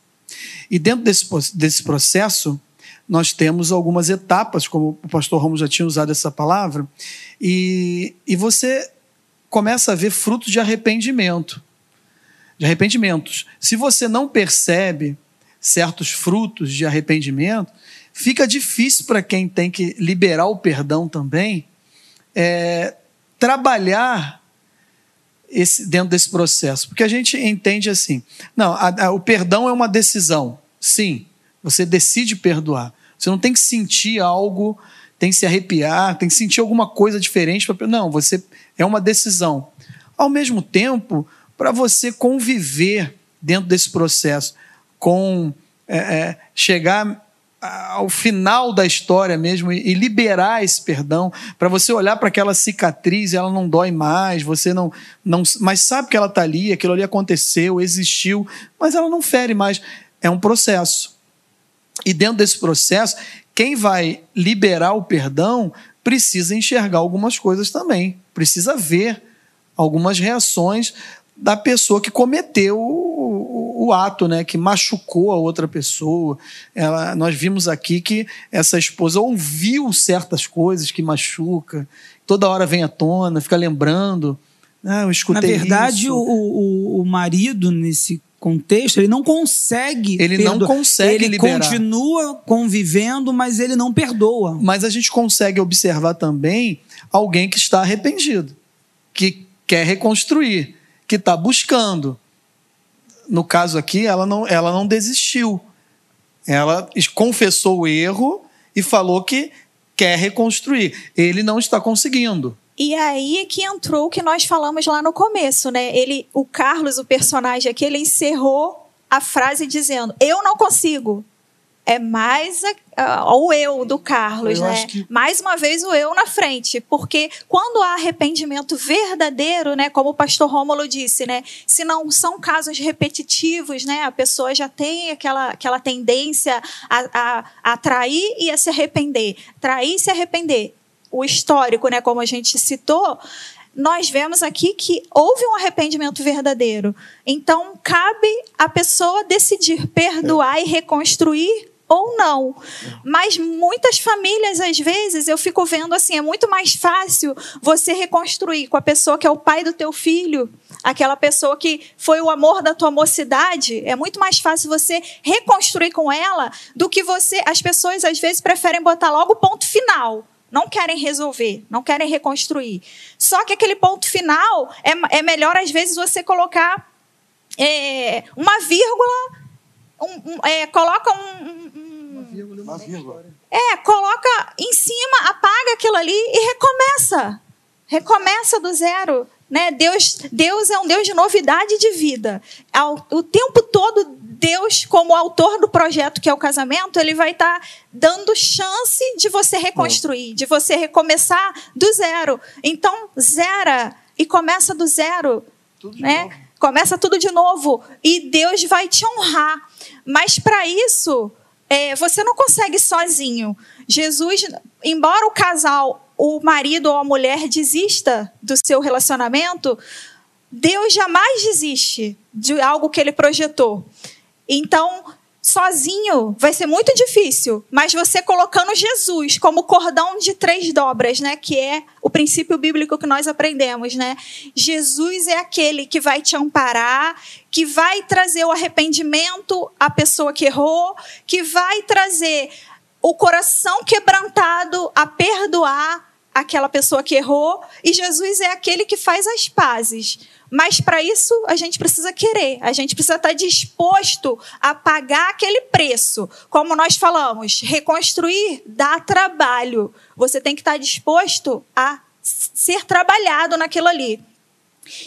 E dentro desse, desse processo, nós temos algumas etapas, como o pastor Romo já tinha usado essa palavra, e, e você começa a ver frutos de arrependimento. De arrependimentos. Se você não percebe certos frutos de arrependimento, fica difícil para quem tem que liberar o perdão também é, trabalhar esse, dentro desse processo. Porque a gente entende assim: não, a, a, o perdão é uma decisão. Sim, você decide perdoar. Você não tem que sentir algo, tem que se arrepiar, tem que sentir alguma coisa diferente. Pra, não, você é uma decisão. Ao mesmo tempo, para você conviver dentro desse processo, com é, é, chegar ao final da história mesmo e, liberar esse perdão, para você olhar para aquela cicatriz, ela não dói mais, você não, não mas sabe que ela está ali, aquilo ali aconteceu, existiu, mas ela não fere mais. É um processo. E dentro desse processo, quem vai liberar o perdão precisa enxergar algumas coisas também, precisa ver algumas reações da pessoa que cometeu o, o, o, ato, né, que machucou a outra pessoa. Ela, nós vimos aqui que essa esposa ouviu certas coisas que machuca, toda hora vem à tona, fica lembrando. Ah, eu escutei Na verdade, isso. O, o, o marido, nesse contexto, ele não consegue. Ele não consegue ele liberar. continua convivendo, mas ele não perdoa. Mas a gente consegue observar também alguém que está arrependido, que quer reconstruir, que está buscando. No caso aqui, ela não, ela não desistiu. Ela confessou o erro e falou que quer reconstruir. Ele não está conseguindo. E aí é que entrou o que nós falamos lá no começo, né? Ele, o Carlos, o personagem aqui, ele encerrou a frase dizendo: "Eu não consigo". É mais o eu do Carlos, Eu né? que- Mais uma vez o eu na frente, porque quando há arrependimento verdadeiro, né, como o pastor Rômulo disse, né, se não são casos repetitivos, né, a pessoa já tem aquela, aquela tendência a, a, a trair e a se arrepender, trair e se arrepender. O histórico, né, como a gente citou, nós vemos aqui que houve um arrependimento verdadeiro. Então, cabe à pessoa decidir perdoar e reconstruir ou não. Mas muitas famílias, às vezes, eu fico vendo assim, é muito mais fácil você reconstruir com a pessoa que é o pai do teu filho, aquela pessoa que foi o amor da tua mocidade, é muito mais fácil você reconstruir com ela do que você, as pessoas às vezes preferem botar logo o ponto final. Não querem resolver, não querem reconstruir. Só que aquele ponto final é, é melhor, às vezes, você colocar é, uma vírgula, um- um- é, coloca um, um- Uma vírgula. é, coloca em cima, apaga aquilo ali e recomeça. Recomeça do zero. Né? Deus, Deus é um Deus de novidade de vida. Ao- O tempo todo, Deus, como autor do projeto que é o casamento, ele vai estar dando chance de você reconstruir, de você recomeçar do zero. Então, zera e começa do zero. né? Começa tudo de novo. E Deus vai te honrar. Mas para isso, é, você não consegue sozinho. Jesus, embora o casal, o marido ou a mulher desista do seu relacionamento, Deus jamais desiste de algo que ele projetou. Então, sozinho vai ser muito difícil, mas você colocando Jesus como cordão de três dobras, né, que é o princípio bíblico que nós aprendemos, né? Jesus é aquele que vai te amparar, que vai trazer o arrependimento à pessoa que errou, que vai trazer o coração quebrantado a perdoar aquela pessoa que errou, e Jesus é aquele que faz as pazes. Mas para isso a gente precisa querer, a gente precisa estar disposto a pagar aquele preço. Como nós falamos, reconstruir dá trabalho. Você tem que estar disposto a ser trabalhado naquilo ali.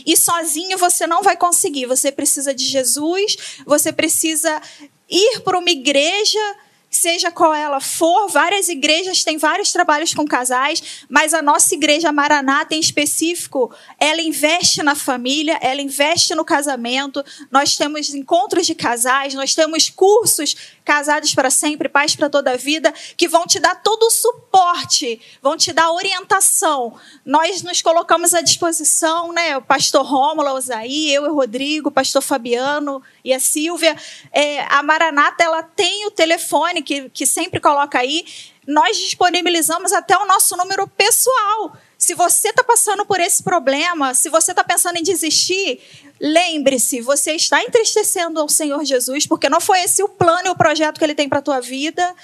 E sozinho você não vai conseguir. Você precisa de Jesus, você precisa ir para uma igreja, seja qual ela for. Várias igrejas têm vários trabalhos com casais, mas a nossa igreja Maranata em específico, ela investe na família, ela investe no casamento. Nós temos encontros de casais, nós temos cursos casados para sempre, paz para toda a vida, que vão te dar todo o suporte, vão te dar orientação. Nós nos colocamos à disposição, né? O pastor Rômulo, o Zaí, eu e o Rodrigo, o pastor Fabiano e a Silvia. É, a Maranata, ela tem o telefone que, que sempre coloca aí. Nós disponibilizamos até o nosso número pessoal. Se você está passando por esse problema, se você está pensando em desistir, lembre-se, você está entristecendo ao Senhor Jesus, porque não foi esse o plano e o projeto que Ele tem para a tua vida.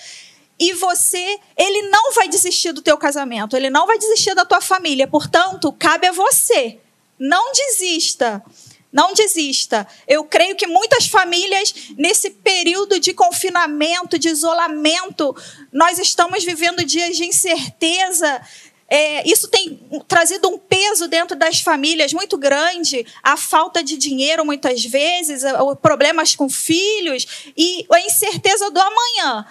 E você, Ele não vai desistir do teu casamento, Ele não vai desistir da tua família. Portanto, cabe a você. Não desista. Não desista. Eu creio que muitas famílias, nesse período de confinamento, de isolamento, nós estamos vivendo dias de incerteza. É, isso tem trazido um peso dentro das famílias muito grande, a falta de dinheiro muitas vezes, problemas com filhos e a incerteza do amanhã.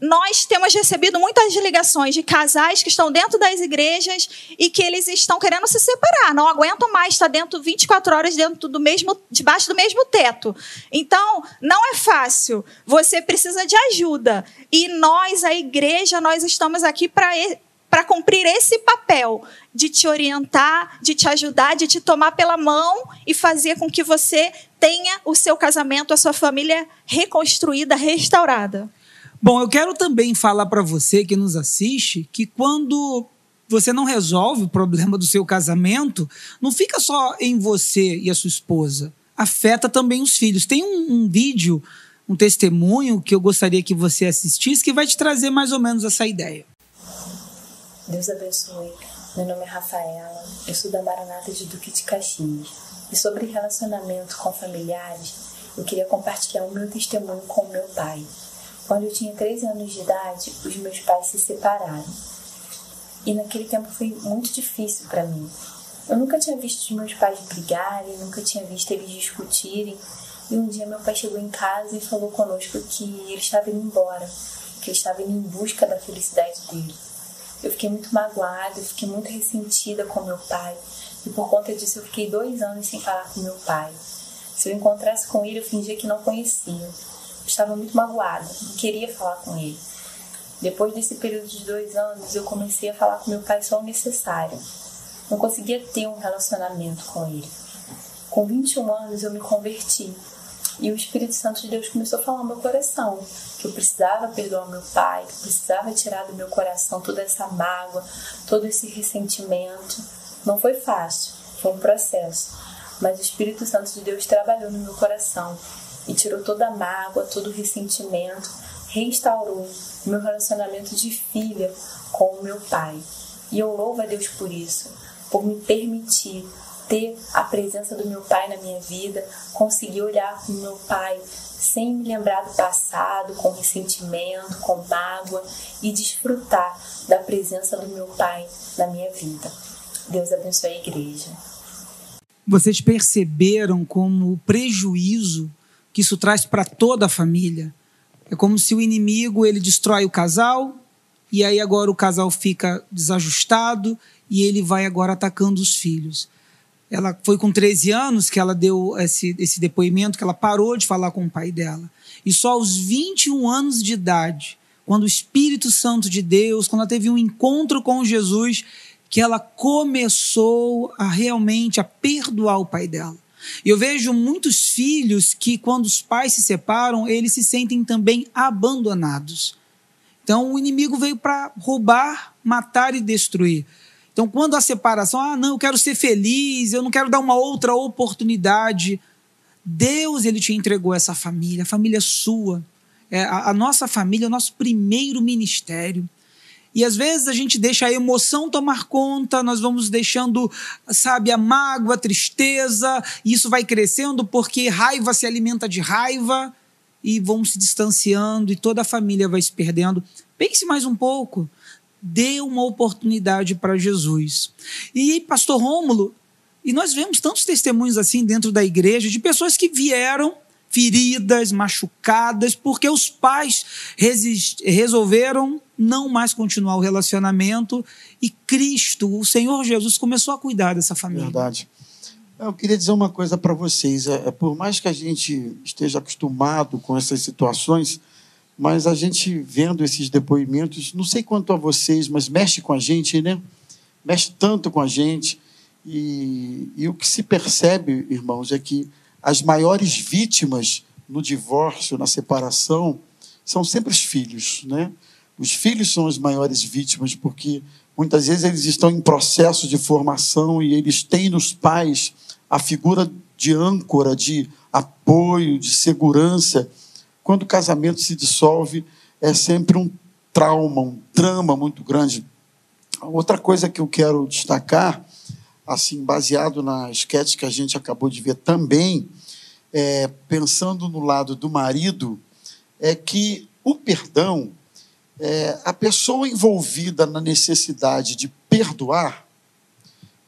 Nós temos recebido muitas ligações de casais que estão dentro das igrejas e que eles estão querendo se separar, não aguentam mais estar dentro 24 horas dentro do mesmo, debaixo do mesmo teto. Então, não é fácil. Você precisa de ajuda. E nós, a igreja, nós estamos aqui para para cumprir esse papel de te orientar, de te ajudar, de te tomar pela mão e fazer com que você tenha o seu casamento, a sua família reconstruída, restaurada. Bom, eu quero também falar para você que nos assiste que quando você não resolve o problema do seu casamento, não fica só em você e a sua esposa, afeta também os filhos. Tem um, um vídeo, um testemunho que eu gostaria que você assistisse que vai te trazer mais ou menos essa ideia. Deus abençoe. Meu nome é Rafaela, eu sou da Maranata de Duque de Caxias. E sobre relacionamento com familiares, eu queria compartilhar o meu testemunho com meu pai. Quando eu tinha 13 anos de idade, os meus pais se separaram. E naquele tempo foi muito difícil para mim. Eu nunca tinha visto os meus pais brigarem, nunca tinha visto eles discutirem. E um dia meu pai chegou em casa e falou conosco que ele estava indo embora, que ele estava indo em busca da felicidade dele. Eu fiquei muito magoada, eu fiquei muito ressentida com meu pai. E por conta disso eu fiquei dois anos sem falar com meu pai. Se eu encontrasse com ele, eu fingia que não conhecia. Estava muito magoada, não queria falar com ele. Depois desse período de dois anos, eu comecei a falar com meu pai só o necessário. Não conseguia ter um relacionamento com ele. Com 21 anos, eu me converti. E o Espírito Santo de Deus começou a falar no meu coração que eu precisava perdoar meu pai, que eu precisava tirar do meu coração toda essa mágoa, todo esse ressentimento. Não foi fácil, foi um processo. Mas o Espírito Santo de Deus trabalhou no meu coração e tirou toda a mágoa, todo o ressentimento, restaurou meu relacionamento de filha com o meu pai. E eu louvo a Deus por isso, por me permitir ter a presença do meu pai na minha vida, conseguir olhar para o meu pai sem me lembrar do passado, com ressentimento, com mágoa e desfrutar da presença do meu pai na minha vida. Deus abençoe a igreja. Vocês perceberam como o prejuízo que isso traz para toda a família? É como se o inimigo ele destrói o casal e aí agora o casal fica desajustado e ele vai agora atacando os filhos. Ela foi com 13 anos que ela deu esse, esse depoimento, que ela parou de falar com o pai dela. E só aos 21 anos de idade, quando o Espírito Santo de Deus, quando ela teve um encontro com Jesus, que ela começou a realmente a perdoar o pai dela. E eu vejo muitos filhos que, quando os pais se separam, eles se sentem também abandonados. Então, o inimigo veio para roubar, matar e destruir. Então, quando a separação, ah, não, eu quero ser feliz, eu não quero dar uma outra oportunidade. Deus, ele te entregou essa família, a família sua. É, a, a nossa família é o nosso primeiro ministério. E às vezes a gente deixa a emoção tomar conta, nós vamos deixando, sabe, a mágoa, a tristeza, e isso vai crescendo porque raiva se alimenta de raiva e vão se distanciando e toda a família vai se perdendo. Pense mais um pouco dê uma oportunidade para Jesus. E pastor Rômulo, e nós vemos tantos testemunhos assim dentro da igreja de pessoas que vieram feridas, machucadas, porque os pais resolveram não mais continuar o relacionamento e Cristo, o Senhor Jesus, começou a cuidar dessa família. Verdade. Eu queria dizer uma coisa para vocês. É, é, por mais que a gente esteja acostumado com essas situações, mas a gente vendo esses depoimentos, não sei quanto a vocês, mas mexe com a gente, né? Mexe tanto com a gente. E, e o que se percebe, irmãos, é que as maiores vítimas no divórcio, na separação, são sempre os filhos, né? Os filhos são as maiores vítimas, porque muitas vezes eles estão em processo de formação e eles têm nos pais a figura de âncora, de apoio, de segurança quando o casamento se dissolve, é sempre um trauma, um drama muito grande. Outra coisa que eu quero destacar, assim, baseado na esquete que a gente acabou de ver também, é, pensando no lado do marido, é que o perdão, é, a pessoa envolvida na necessidade de perdoar,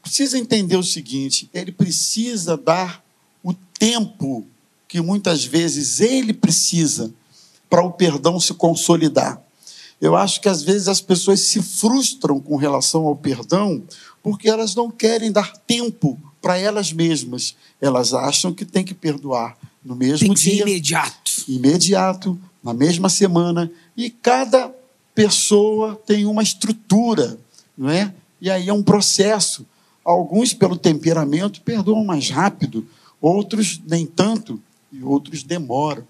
precisa entender o seguinte: ele precisa dar o tempo que muitas vezes ele precisa para o perdão se consolidar. Eu acho que às vezes as pessoas se frustram com relação ao perdão porque elas não querem dar tempo para elas mesmas. Elas acham que tem que perdoar no mesmo tem que dia. Ser imediato. Imediato, na mesma semana. E cada pessoa tem uma estrutura não é? E aí é um processo. Alguns, pelo temperamento, perdoam mais rápido, outros nem tanto, e outros demoram.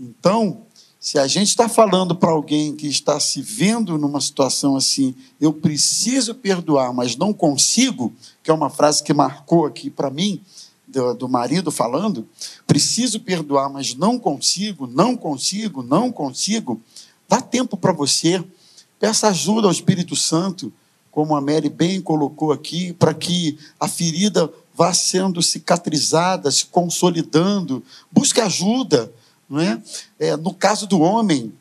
Então, se a gente está falando para alguém que está se vendo numa situação assim, eu preciso perdoar, mas não consigo, que é uma frase que marcou aqui para mim, do, do, marido falando, preciso perdoar, mas não consigo, não consigo, não consigo, dá tempo para você, peça ajuda ao Espírito Santo, como a Mary bem colocou aqui, para que a ferida vá sendo cicatrizada, se consolidando. Busque ajuda. Não é? é no caso do homem,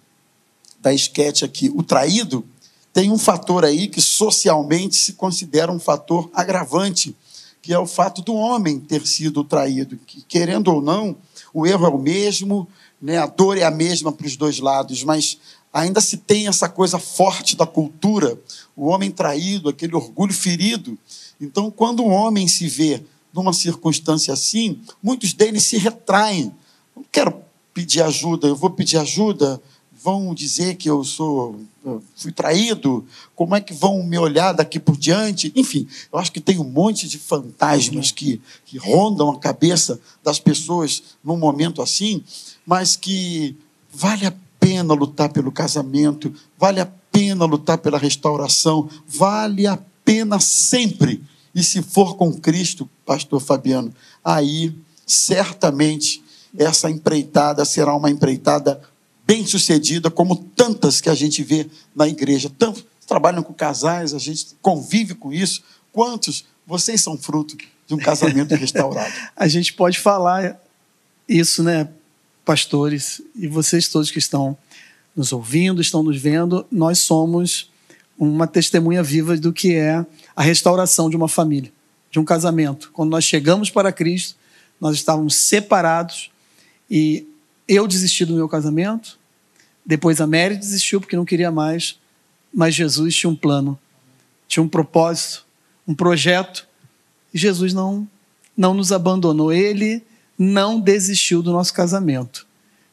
da esquete aqui, o traído, tem um fator aí que socialmente se considera um fator agravante, que é o fato do homem ter sido traído. Que, querendo ou não, o erro é o mesmo, né? a dor é a mesma para os dois lados, mas ainda se tem essa coisa forte da cultura, o homem traído, aquele orgulho ferido. Então, quando um homem se vê numa circunstância assim, muitos deles se retraem. Não quero pedir ajuda, eu vou pedir ajuda, vão dizer que eu sou fui traído, como é que vão me olhar daqui por diante? Enfim, eu acho que tem um monte de fantasmas que, que rondam a cabeça das pessoas num momento assim, mas que vale a pena lutar pelo casamento, vale a pena lutar pela restauração, vale a pena sempre. E se for com Cristo, pastor Fabiano, aí certamente essa empreitada será uma empreitada bem sucedida, como tantas que a gente vê na igreja. Tantos trabalham com casais, a gente convive com isso. Quantos vocês são fruto de um casamento (laughs) restaurado? a gente pode falar isso, né? pastores e vocês todos que estão nos ouvindo, estão nos vendo, nós somos uma testemunha viva do que é a restauração de uma família, de um casamento. Quando nós chegamos para Cristo, nós estávamos separados e eu desisti do meu casamento, depois a Mary desistiu porque não queria mais, mas Jesus tinha um plano, tinha um propósito, um projeto, e Jesus não não nos abandonou. Ele não desistiu do nosso casamento.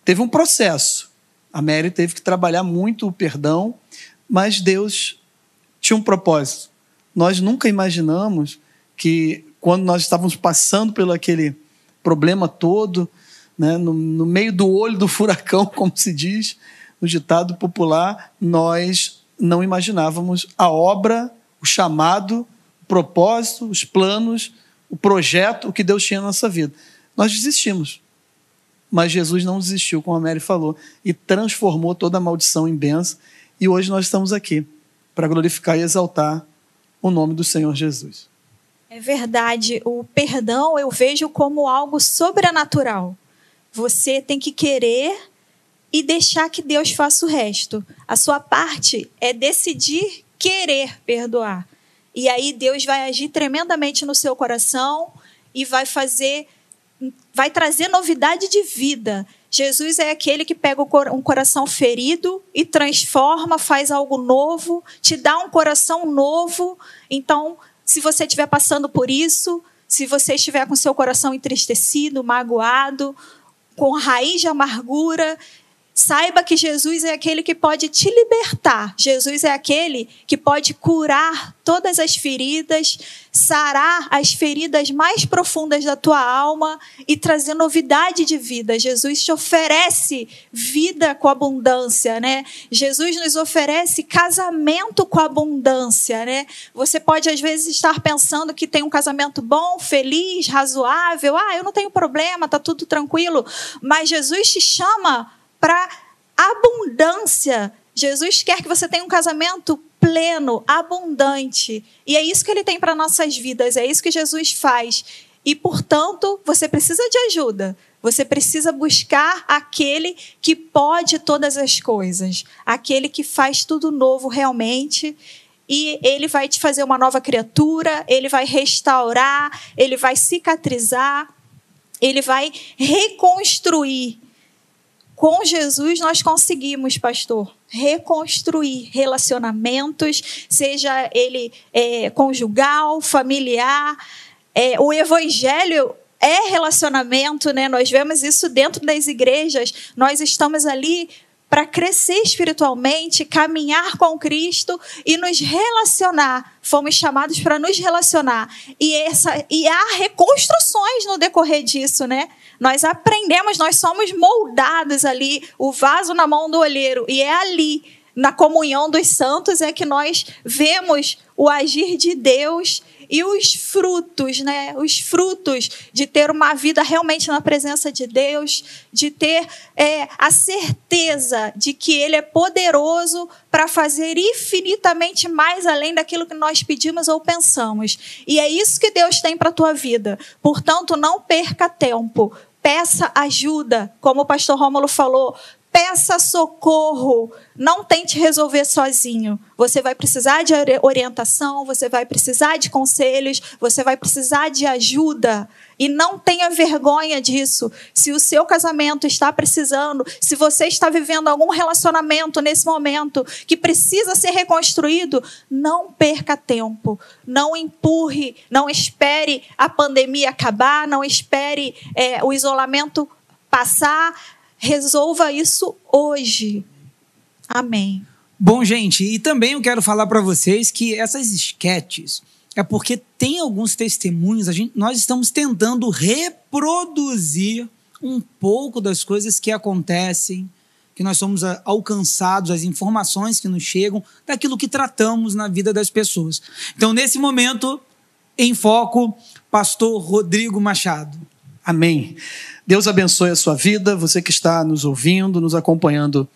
Teve um processo. A Mary teve que trabalhar muito o perdão, mas Deus tinha um propósito. Nós nunca imaginamos que quando nós estávamos passando pelo aquele problema todo, né, no, no meio do olho do furacão, (laughs) como se diz no ditado popular, nós não imaginávamos a obra, o chamado, o propósito, os planos, o projeto, o que Deus tinha na nossa vida nós desistimos. Mas Jesus não desistiu, como a Mary falou, e transformou toda a maldição em bênção. E hoje nós estamos aqui para glorificar e exaltar o nome do Senhor Jesus. É verdade. O perdão eu vejo como algo sobrenatural. Você tem que querer e deixar que Deus faça o resto. A sua parte é decidir querer perdoar. E aí Deus vai agir tremendamente no seu coração e vai fazer vai trazer novidade de vida. Jesus é aquele que pega um coração ferido e transforma, faz algo novo, te dá um coração novo. Então, se você estiver passando por isso, se você estiver com seu coração entristecido, magoado, com raiz de amargura, Saiba que Jesus é aquele que pode te libertar. Jesus é aquele que pode curar todas as feridas, sarar as feridas mais profundas da tua alma e trazer novidade de vida. Jesus te oferece vida com abundância, né? Jesus nos oferece casamento com abundância, né? Você pode às vezes estar pensando que tem um casamento bom, feliz, razoável. Ah, eu não tenho problema, tá tudo tranquilo. Mas Jesus te chama para abundância. Jesus quer que você tenha um casamento pleno, abundante. E é isso que ele tem para nossas vidas, é isso que Jesus faz. E, portanto, você precisa de ajuda. Você precisa buscar aquele que pode todas as coisas, aquele que faz tudo novo realmente. E ele vai te fazer uma nova criatura, ele vai restaurar, ele vai cicatrizar, ele vai reconstruir com Jesus nós conseguimos, pastor, reconstruir relacionamentos, seja ele é, conjugal, familiar. É, o evangelho é relacionamento, né? Nós vemos isso dentro das igrejas. Nós estamos ali para crescer espiritualmente, caminhar com Cristo e nos relacionar. Fomos chamados para nos relacionar. E, essa, e há reconstruções no decorrer disso, né? Nós aprendemos, nós somos moldados ali, o vaso na mão do olheiro, e é ali, na comunhão dos santos, é que nós vemos o agir de Deus e os frutos, né? Os frutos de ter uma vida realmente na presença de Deus, de ter é, a certeza de que Ele é poderoso para fazer infinitamente mais além daquilo que nós pedimos ou pensamos. E é isso que Deus tem para a tua vida. Portanto, não perca tempo peça ajuda, como o pastor Rômulo falou, peça socorro. Não tente resolver sozinho. Você vai precisar de orientação, você vai precisar de conselhos, você vai precisar de ajuda. E não tenha vergonha disso. Se o seu casamento está precisando, se você está vivendo algum relacionamento nesse momento que precisa ser reconstruído, não perca tempo. Não empurre, não espere a pandemia acabar, não espere é, o isolamento passar Resolva isso hoje. Amém. Bom, gente, e também eu quero falar para vocês que essas esquetes é porque tem alguns testemunhos, a gente, nós estamos tentando reproduzir um pouco das coisas que acontecem, que nós somos alcançados, as informações que nos chegam, daquilo que tratamos na vida das pessoas. Então, nesse momento, em foco, Pastor Rodrigo Machado. Amém. Deus abençoe a sua vida, você que está nos ouvindo, nos acompanhando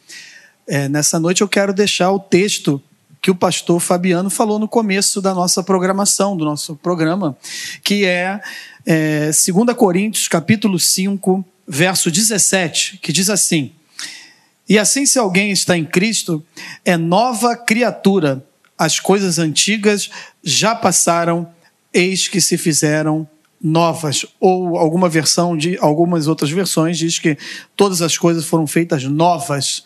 é, nessa noite. Eu quero deixar o texto que o pastor Fabiano falou no começo da nossa programação, do nosso programa, que é, é 2 Coríntios, capítulo 5, verso 17, que diz assim: E assim, se alguém está em Cristo, é nova criatura, as coisas antigas já passaram, eis que se fizeram novas, ou alguma versão de algumas outras versões diz que todas as coisas foram feitas novas.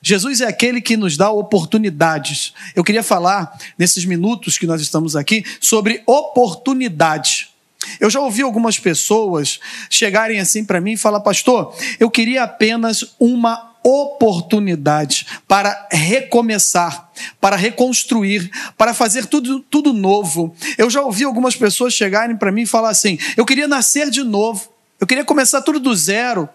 Jesus é aquele que nos dá oportunidades. Eu queria falar nesses minutos que nós estamos aqui sobre oportunidade. Eu já ouvi algumas pessoas chegarem assim para mim e falar, pastor, eu queria apenas uma oportunidade para recomeçar, para reconstruir, para fazer tudo, tudo novo. Eu já ouvi algumas pessoas chegarem para mim e falar assim: eu queria nascer de novo, eu queria começar tudo do zero.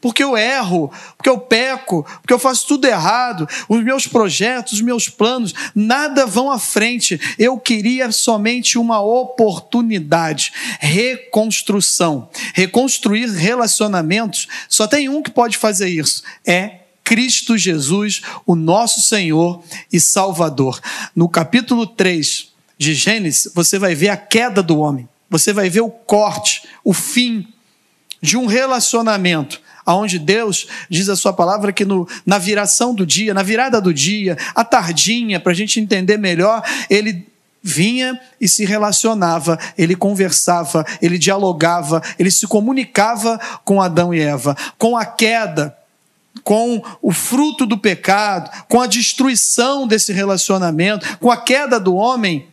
Porque eu erro, porque eu peco, porque eu faço tudo errado, os meus projetos, os meus planos, nada vão à frente. Eu queria somente uma oportunidade, reconstrução. Reconstruir relacionamentos, só tem um que pode fazer isso: é Cristo Jesus, o nosso Senhor e Salvador. No capítulo 3 de Gênesis, você vai ver a queda do homem, você vai ver o corte, o fim de um relacionamento aonde Deus diz a sua palavra que no, na viração do dia, na virada do dia, à tardinha, para a gente entender melhor, ele vinha e se relacionava, ele conversava, ele dialogava, ele se comunicava com Adão e Eva. Com a queda, com o fruto do pecado, com a destruição desse relacionamento, com a queda do homem,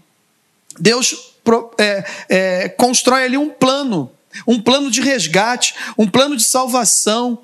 Deus é, é, constrói ali um plano, um plano de resgate, um plano de salvação,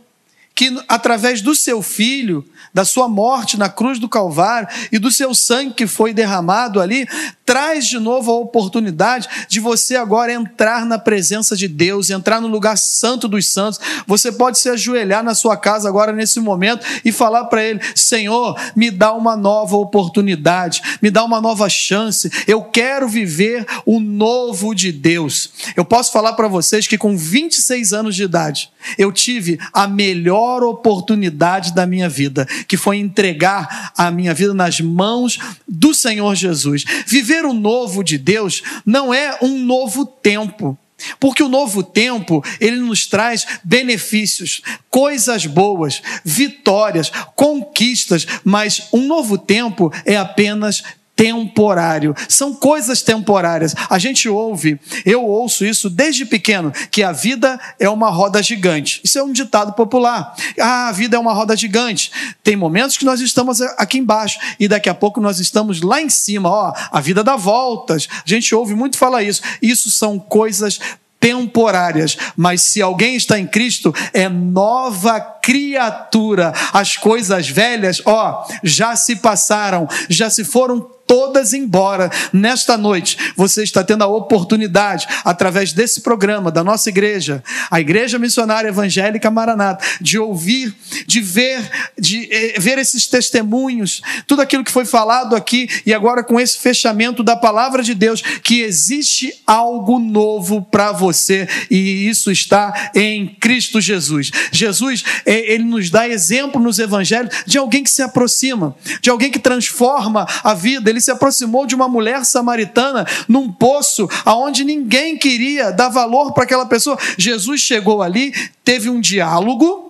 que através do seu filho, da sua morte na cruz do Calvário e do seu sangue que foi derramado ali, traz de novo a oportunidade de você agora entrar na presença de Deus, entrar no lugar santo dos santos. Você pode se ajoelhar na sua casa agora nesse momento e falar para Ele: Senhor, me dá uma nova oportunidade, me dá uma nova chance. Eu quero viver o novo de Deus. Eu posso falar para vocês que com 26 anos de idade, eu tive a melhor oportunidade da minha vida, que foi entregar a minha vida nas mãos do Senhor Jesus. Viver Viver o novo de Deus não é um novo tempo. Porque o novo tempo, ele nos traz benefícios, coisas boas, vitórias, conquistas, mas um novo tempo é apenas temporário. São coisas temporárias. A gente ouve, eu ouço isso desde pequeno, que a vida é uma roda gigante. Isso é um ditado popular. Ah, a vida é uma roda gigante. Tem momentos que nós estamos aqui embaixo e daqui a pouco nós estamos lá em cima. Ó, a vida dá voltas. A gente ouve muito falar isso. Isso são coisas temporárias, mas se alguém está em Cristo, é nova criatura. As coisas velhas, ó, já se passaram, já se foram todas embora. Nesta noite, você está tendo a oportunidade, através desse programa, da nossa igreja, a Igreja Missionária Evangélica Maranata, de ouvir, de ver, de eh, ver esses testemunhos, tudo aquilo que foi falado aqui, e agora com esse fechamento da palavra de Deus, que existe algo novo para você, e isso está em Cristo Jesus. Jesus, eh, ele nos dá exemplo nos evangelhos de alguém que se aproxima, de alguém que transforma a vida, ele se aproximou de uma mulher samaritana num poço aonde ninguém queria dar valor para aquela pessoa. Jesus chegou ali, teve um diálogo.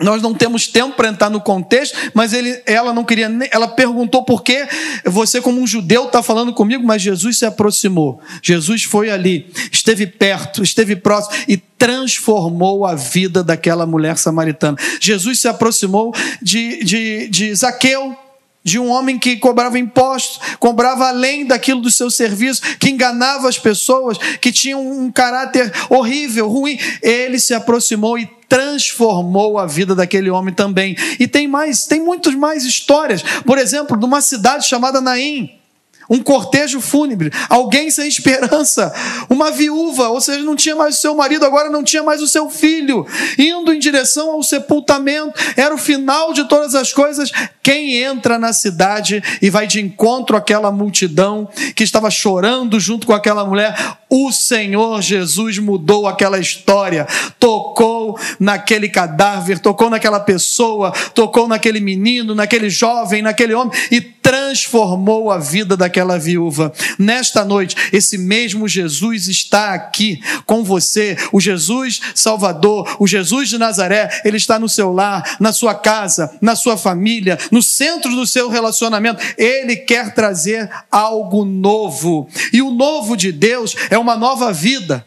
Nós não temos tempo para entrar no contexto, mas ele, ela não queria, ela perguntou por que você, como um judeu, está falando comigo, mas Jesus se aproximou. Jesus foi ali, esteve perto, esteve próximo e transformou a vida daquela mulher samaritana. Jesus se aproximou de, de, de Zaqueu, de um homem que cobrava impostos, cobrava além daquilo do seu serviço, que enganava as pessoas, que tinha um caráter horrível, ruim. Ele se aproximou e transformou a vida daquele homem também. E tem mais, tem muitas mais histórias. Por exemplo, de uma cidade chamada Naim um cortejo fúnebre, alguém sem esperança, uma viúva, ou seja, não tinha mais o seu marido, agora não tinha mais o seu filho, indo em direção ao sepultamento, era o final de todas as coisas. Quem entra na cidade e vai de encontro àquela multidão que estava chorando junto com aquela mulher, o Senhor Jesus mudou aquela história, tocou naquele cadáver, tocou naquela pessoa, tocou naquele menino, naquele jovem, naquele homem e transformou a vida daquela viúva. Nesta noite, esse mesmo Jesus está aqui com você, o Jesus Salvador, o Jesus de Nazaré, ele está no seu lar, na sua casa, na sua família, no centro do seu relacionamento. Ele quer trazer algo novo. E o novo de Deus é uma nova vida.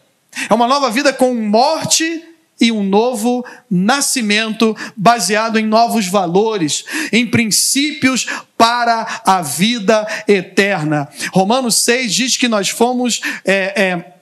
É uma nova vida com morte e um novo nascimento baseado em novos valores, em princípios para a vida eterna. Romanos 6 diz que nós fomos é, é,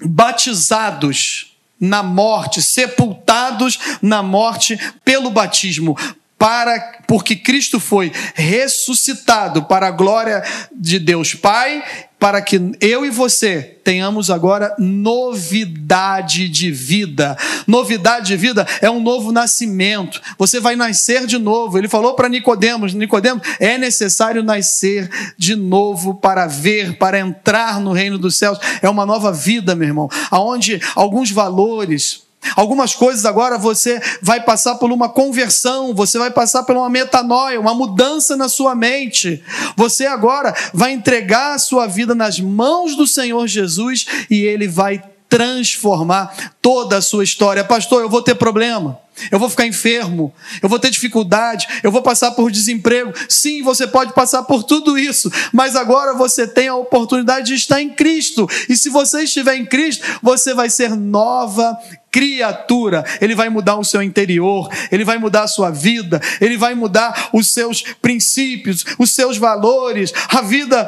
batizados na morte, sepultados na morte pelo batismo, para porque Cristo foi ressuscitado para a glória de Deus Pai, para que eu e você tenhamos agora novidade de vida. Novidade de vida é um novo nascimento. Você vai nascer de novo. Ele falou para Nicodemos, Nicodemos, é necessário nascer de novo para ver, para entrar no reino dos céus. É uma nova vida, meu irmão, aonde alguns valores, Algumas coisas agora você vai passar por uma conversão, você vai passar por uma metanoia, uma mudança na sua mente. Você agora vai entregar a sua vida nas mãos do Senhor Jesus e ele vai transformar toda a sua história. Pastor, eu vou ter problema. Eu vou ficar enfermo, eu vou ter dificuldade, eu vou passar por desemprego. Sim, você pode passar por tudo isso, mas agora você tem a oportunidade de estar em Cristo. E se você estiver em Cristo, você vai ser nova criatura. Ele vai mudar o seu interior, ele vai mudar a sua vida, ele vai mudar os seus princípios, os seus valores. A vida,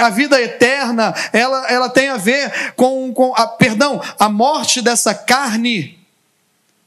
a vida eterna, ela, ela tem a ver com, com a, perdão, a morte dessa carne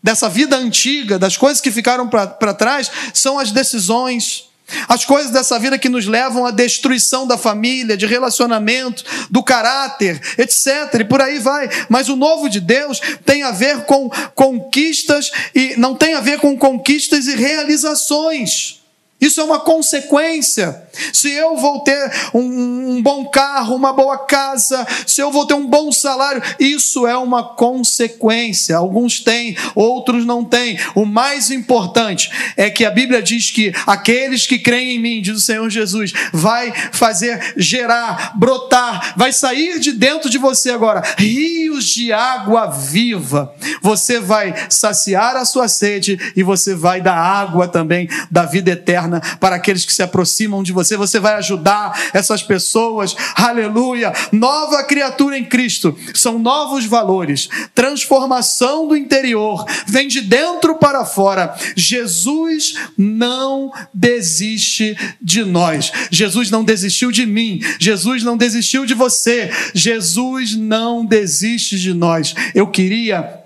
dessa vida antiga, das coisas que ficaram para trás, são as decisões. As coisas dessa vida que nos levam à destruição da família, de relacionamento, do caráter, etc. E por aí vai. Mas o novo de Deus tem a ver com conquistas e não tem a ver com conquistas e realizações. Isso é uma consequência. Se eu vou ter um, um, bom carro, uma boa casa, se eu vou ter um bom salário, isso é uma consequência. Alguns têm, outros não têm. O mais importante é que a Bíblia diz que aqueles que creem em mim, diz o Senhor Jesus, vai fazer gerar, brotar, vai sair de dentro de você agora rios de água viva. Você vai saciar a sua sede e você vai dar água também da vida eterna eterna para aqueles que se aproximam de você. Você vai ajudar essas pessoas. Aleluia! Nova criatura em Cristo. São novos valores. Transformação do interior. Vem de dentro para fora. Jesus não desiste de nós. Jesus não desistiu de mim. Jesus não desistiu de você. Jesus não desiste de nós. Eu queria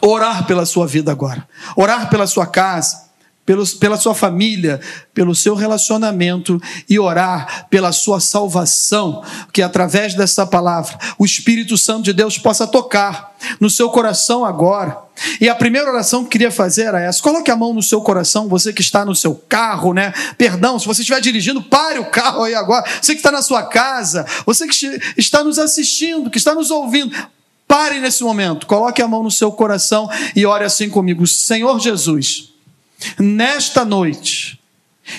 orar pela sua vida agora, orar pela sua casa, pelos, pela sua família, pelo seu relacionamento e orar pela sua salvação, que através dessa palavra o Espírito Santo de Deus possa tocar no seu coração agora. E a primeira oração que queria fazer era essa: coloque a mão no seu coração, você que está no seu carro, né? Perdão, se você estiver dirigindo, pare o carro aí agora. Você que está na sua casa, você que está nos assistindo, que está nos ouvindo, pare nesse momento, coloque a mão no seu coração e ore assim comigo: Senhor Jesus Nesta noite,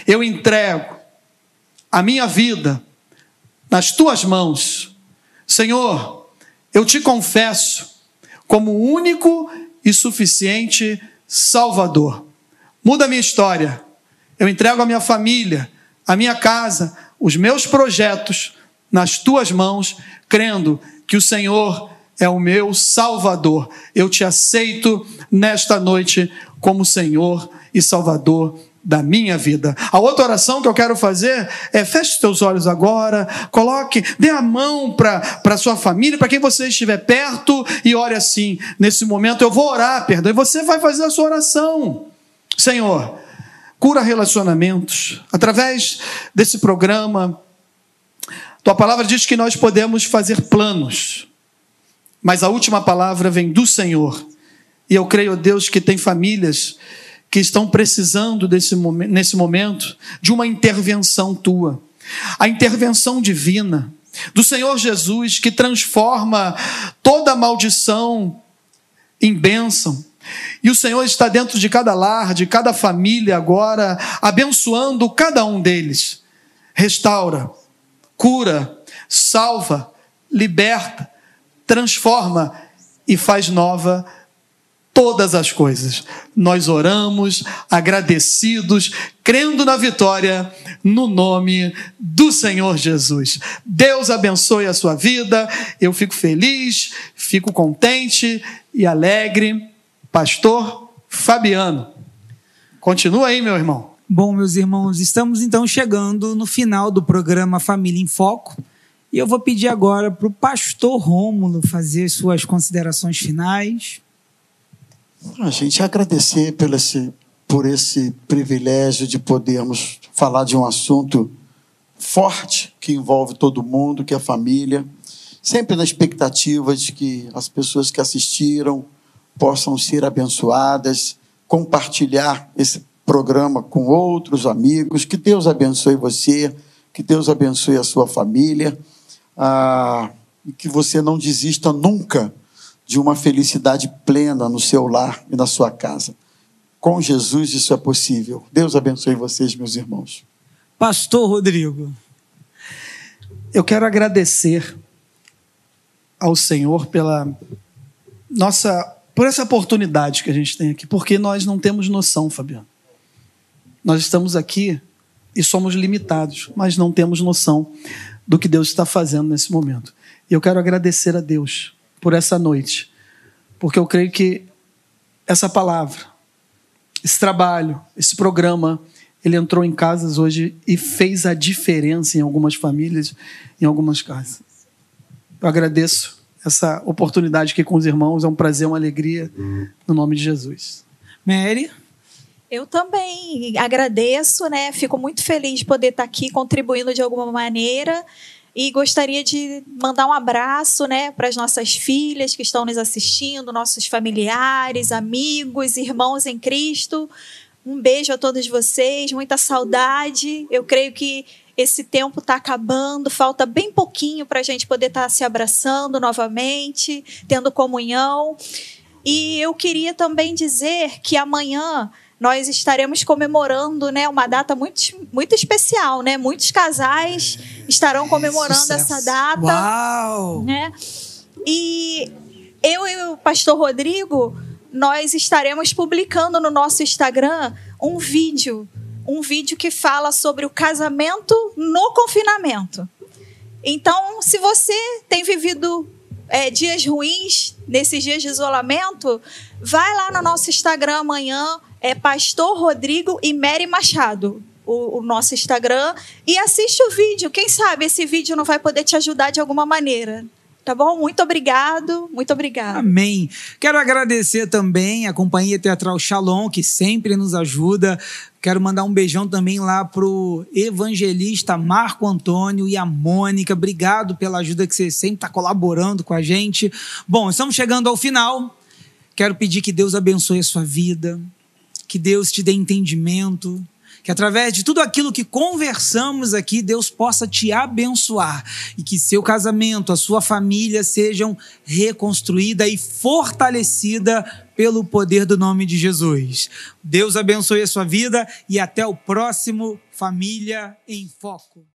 eu entrego a minha vida nas tuas mãos. Senhor, eu te confesso como único e suficiente Salvador. Muda a minha história. Eu entrego a minha família, a minha casa, os meus projetos nas tuas mãos, crendo que o Senhor é o meu Salvador. Eu te aceito nesta noite como Senhor e Salvador da minha vida. A outra oração que eu quero fazer é feche os teus olhos agora, coloque, dê a mão para a sua família, para quem você estiver perto e ore assim. Nesse momento eu vou orar, perdão, e você vai fazer a sua oração. Senhor, cura relacionamentos. Através desse programa, tua palavra diz que nós podemos fazer planos, mas a última palavra vem do Senhor. E eu creio, Deus, que tem famílias que estão precisando desse nesse momento de uma intervenção tua. A intervenção divina do Senhor Jesus que transforma toda maldição em bênção. E o Senhor está dentro de cada lar, de cada família agora, abençoando cada um deles. Restaura, cura, salva, liberta, transforma e faz nova todas as coisas. Nós oramos agradecidos, crendo na vitória, no nome do Senhor Jesus. Deus abençoe a sua vida. Eu fico feliz, fico contente e alegre. Pastor Fabiano. Continua aí, meu irmão. Bom, meus irmãos, estamos então chegando no final do programa Família em Foco. E eu vou pedir agora para o pastor Rômulo fazer suas considerações finais. A gente agradecer por esse, por esse privilégio de podermos falar de um assunto forte que envolve todo mundo, que é a família, sempre na expectativa de que as pessoas que assistiram possam ser abençoadas, compartilhar esse programa com outros amigos. Que Deus abençoe você, que Deus abençoe a sua família, ah, e que você não desista nunca de uma felicidade plena no seu lar e na sua casa. Com Jesus isso é possível. Deus abençoe vocês, meus irmãos. Pastor Rodrigo. Eu quero agradecer ao Senhor pela nossa por essa oportunidade que a gente tem aqui, porque nós não temos noção, Fabiano. Nós estamos aqui e somos limitados, mas não temos noção do que Deus está fazendo nesse momento. E eu quero agradecer a Deus por essa noite, porque eu creio que essa palavra, esse trabalho, esse programa, ele entrou em casas hoje e fez a diferença em algumas famílias, em algumas casas. Eu agradeço essa oportunidade aqui com os irmãos, é um prazer, uma alegria, no nome de Jesus. Mary? Eu também agradeço, né? Fico muito feliz de poder estar aqui contribuindo de alguma maneira. E gostaria de mandar um abraço né, para as nossas filhas que estão nos assistindo, nossos familiares, amigos, irmãos em Cristo. Um beijo a todos vocês, muita saudade. Eu creio que esse tempo está acabando, falta bem pouquinho para a gente poder estar tá se abraçando novamente, tendo comunhão. E eu queria também dizer que amanhã nós estaremos comemorando né, uma data muito, muito especial. Né? Muitos casais estarão comemorando essa data. Uau! Né? E eu e o pastor Rodrigo, nós estaremos publicando no nosso Instagram um vídeo. Um vídeo que fala sobre o casamento no confinamento. Então, se você tem vivido é, dias ruins nesses dias de isolamento, vai lá no nosso Instagram amanhã é Pastor Rodrigo e Mary Machado. O, o, nosso Instagram e assiste o vídeo. Quem sabe esse vídeo não vai poder te ajudar de alguma maneira. Tá bom? Muito obrigado, muito obrigado. Amém. Quero agradecer também a Companhia Teatral Shalom, que sempre nos ajuda. Quero mandar um beijão também lá pro evangelista Marco Antônio e a Mônica. Obrigado pela ajuda que você sempre está colaborando com a gente. Bom, estamos chegando ao final. Quero pedir que Deus abençoe a sua vida, que Deus te dê entendimento, que através de tudo aquilo que conversamos aqui, Deus possa te abençoar e que seu casamento, a sua família sejam reconstruída e fortalecida pelo poder do nome de Jesus. Deus abençoe a sua vida e até o próximo Família em Foco.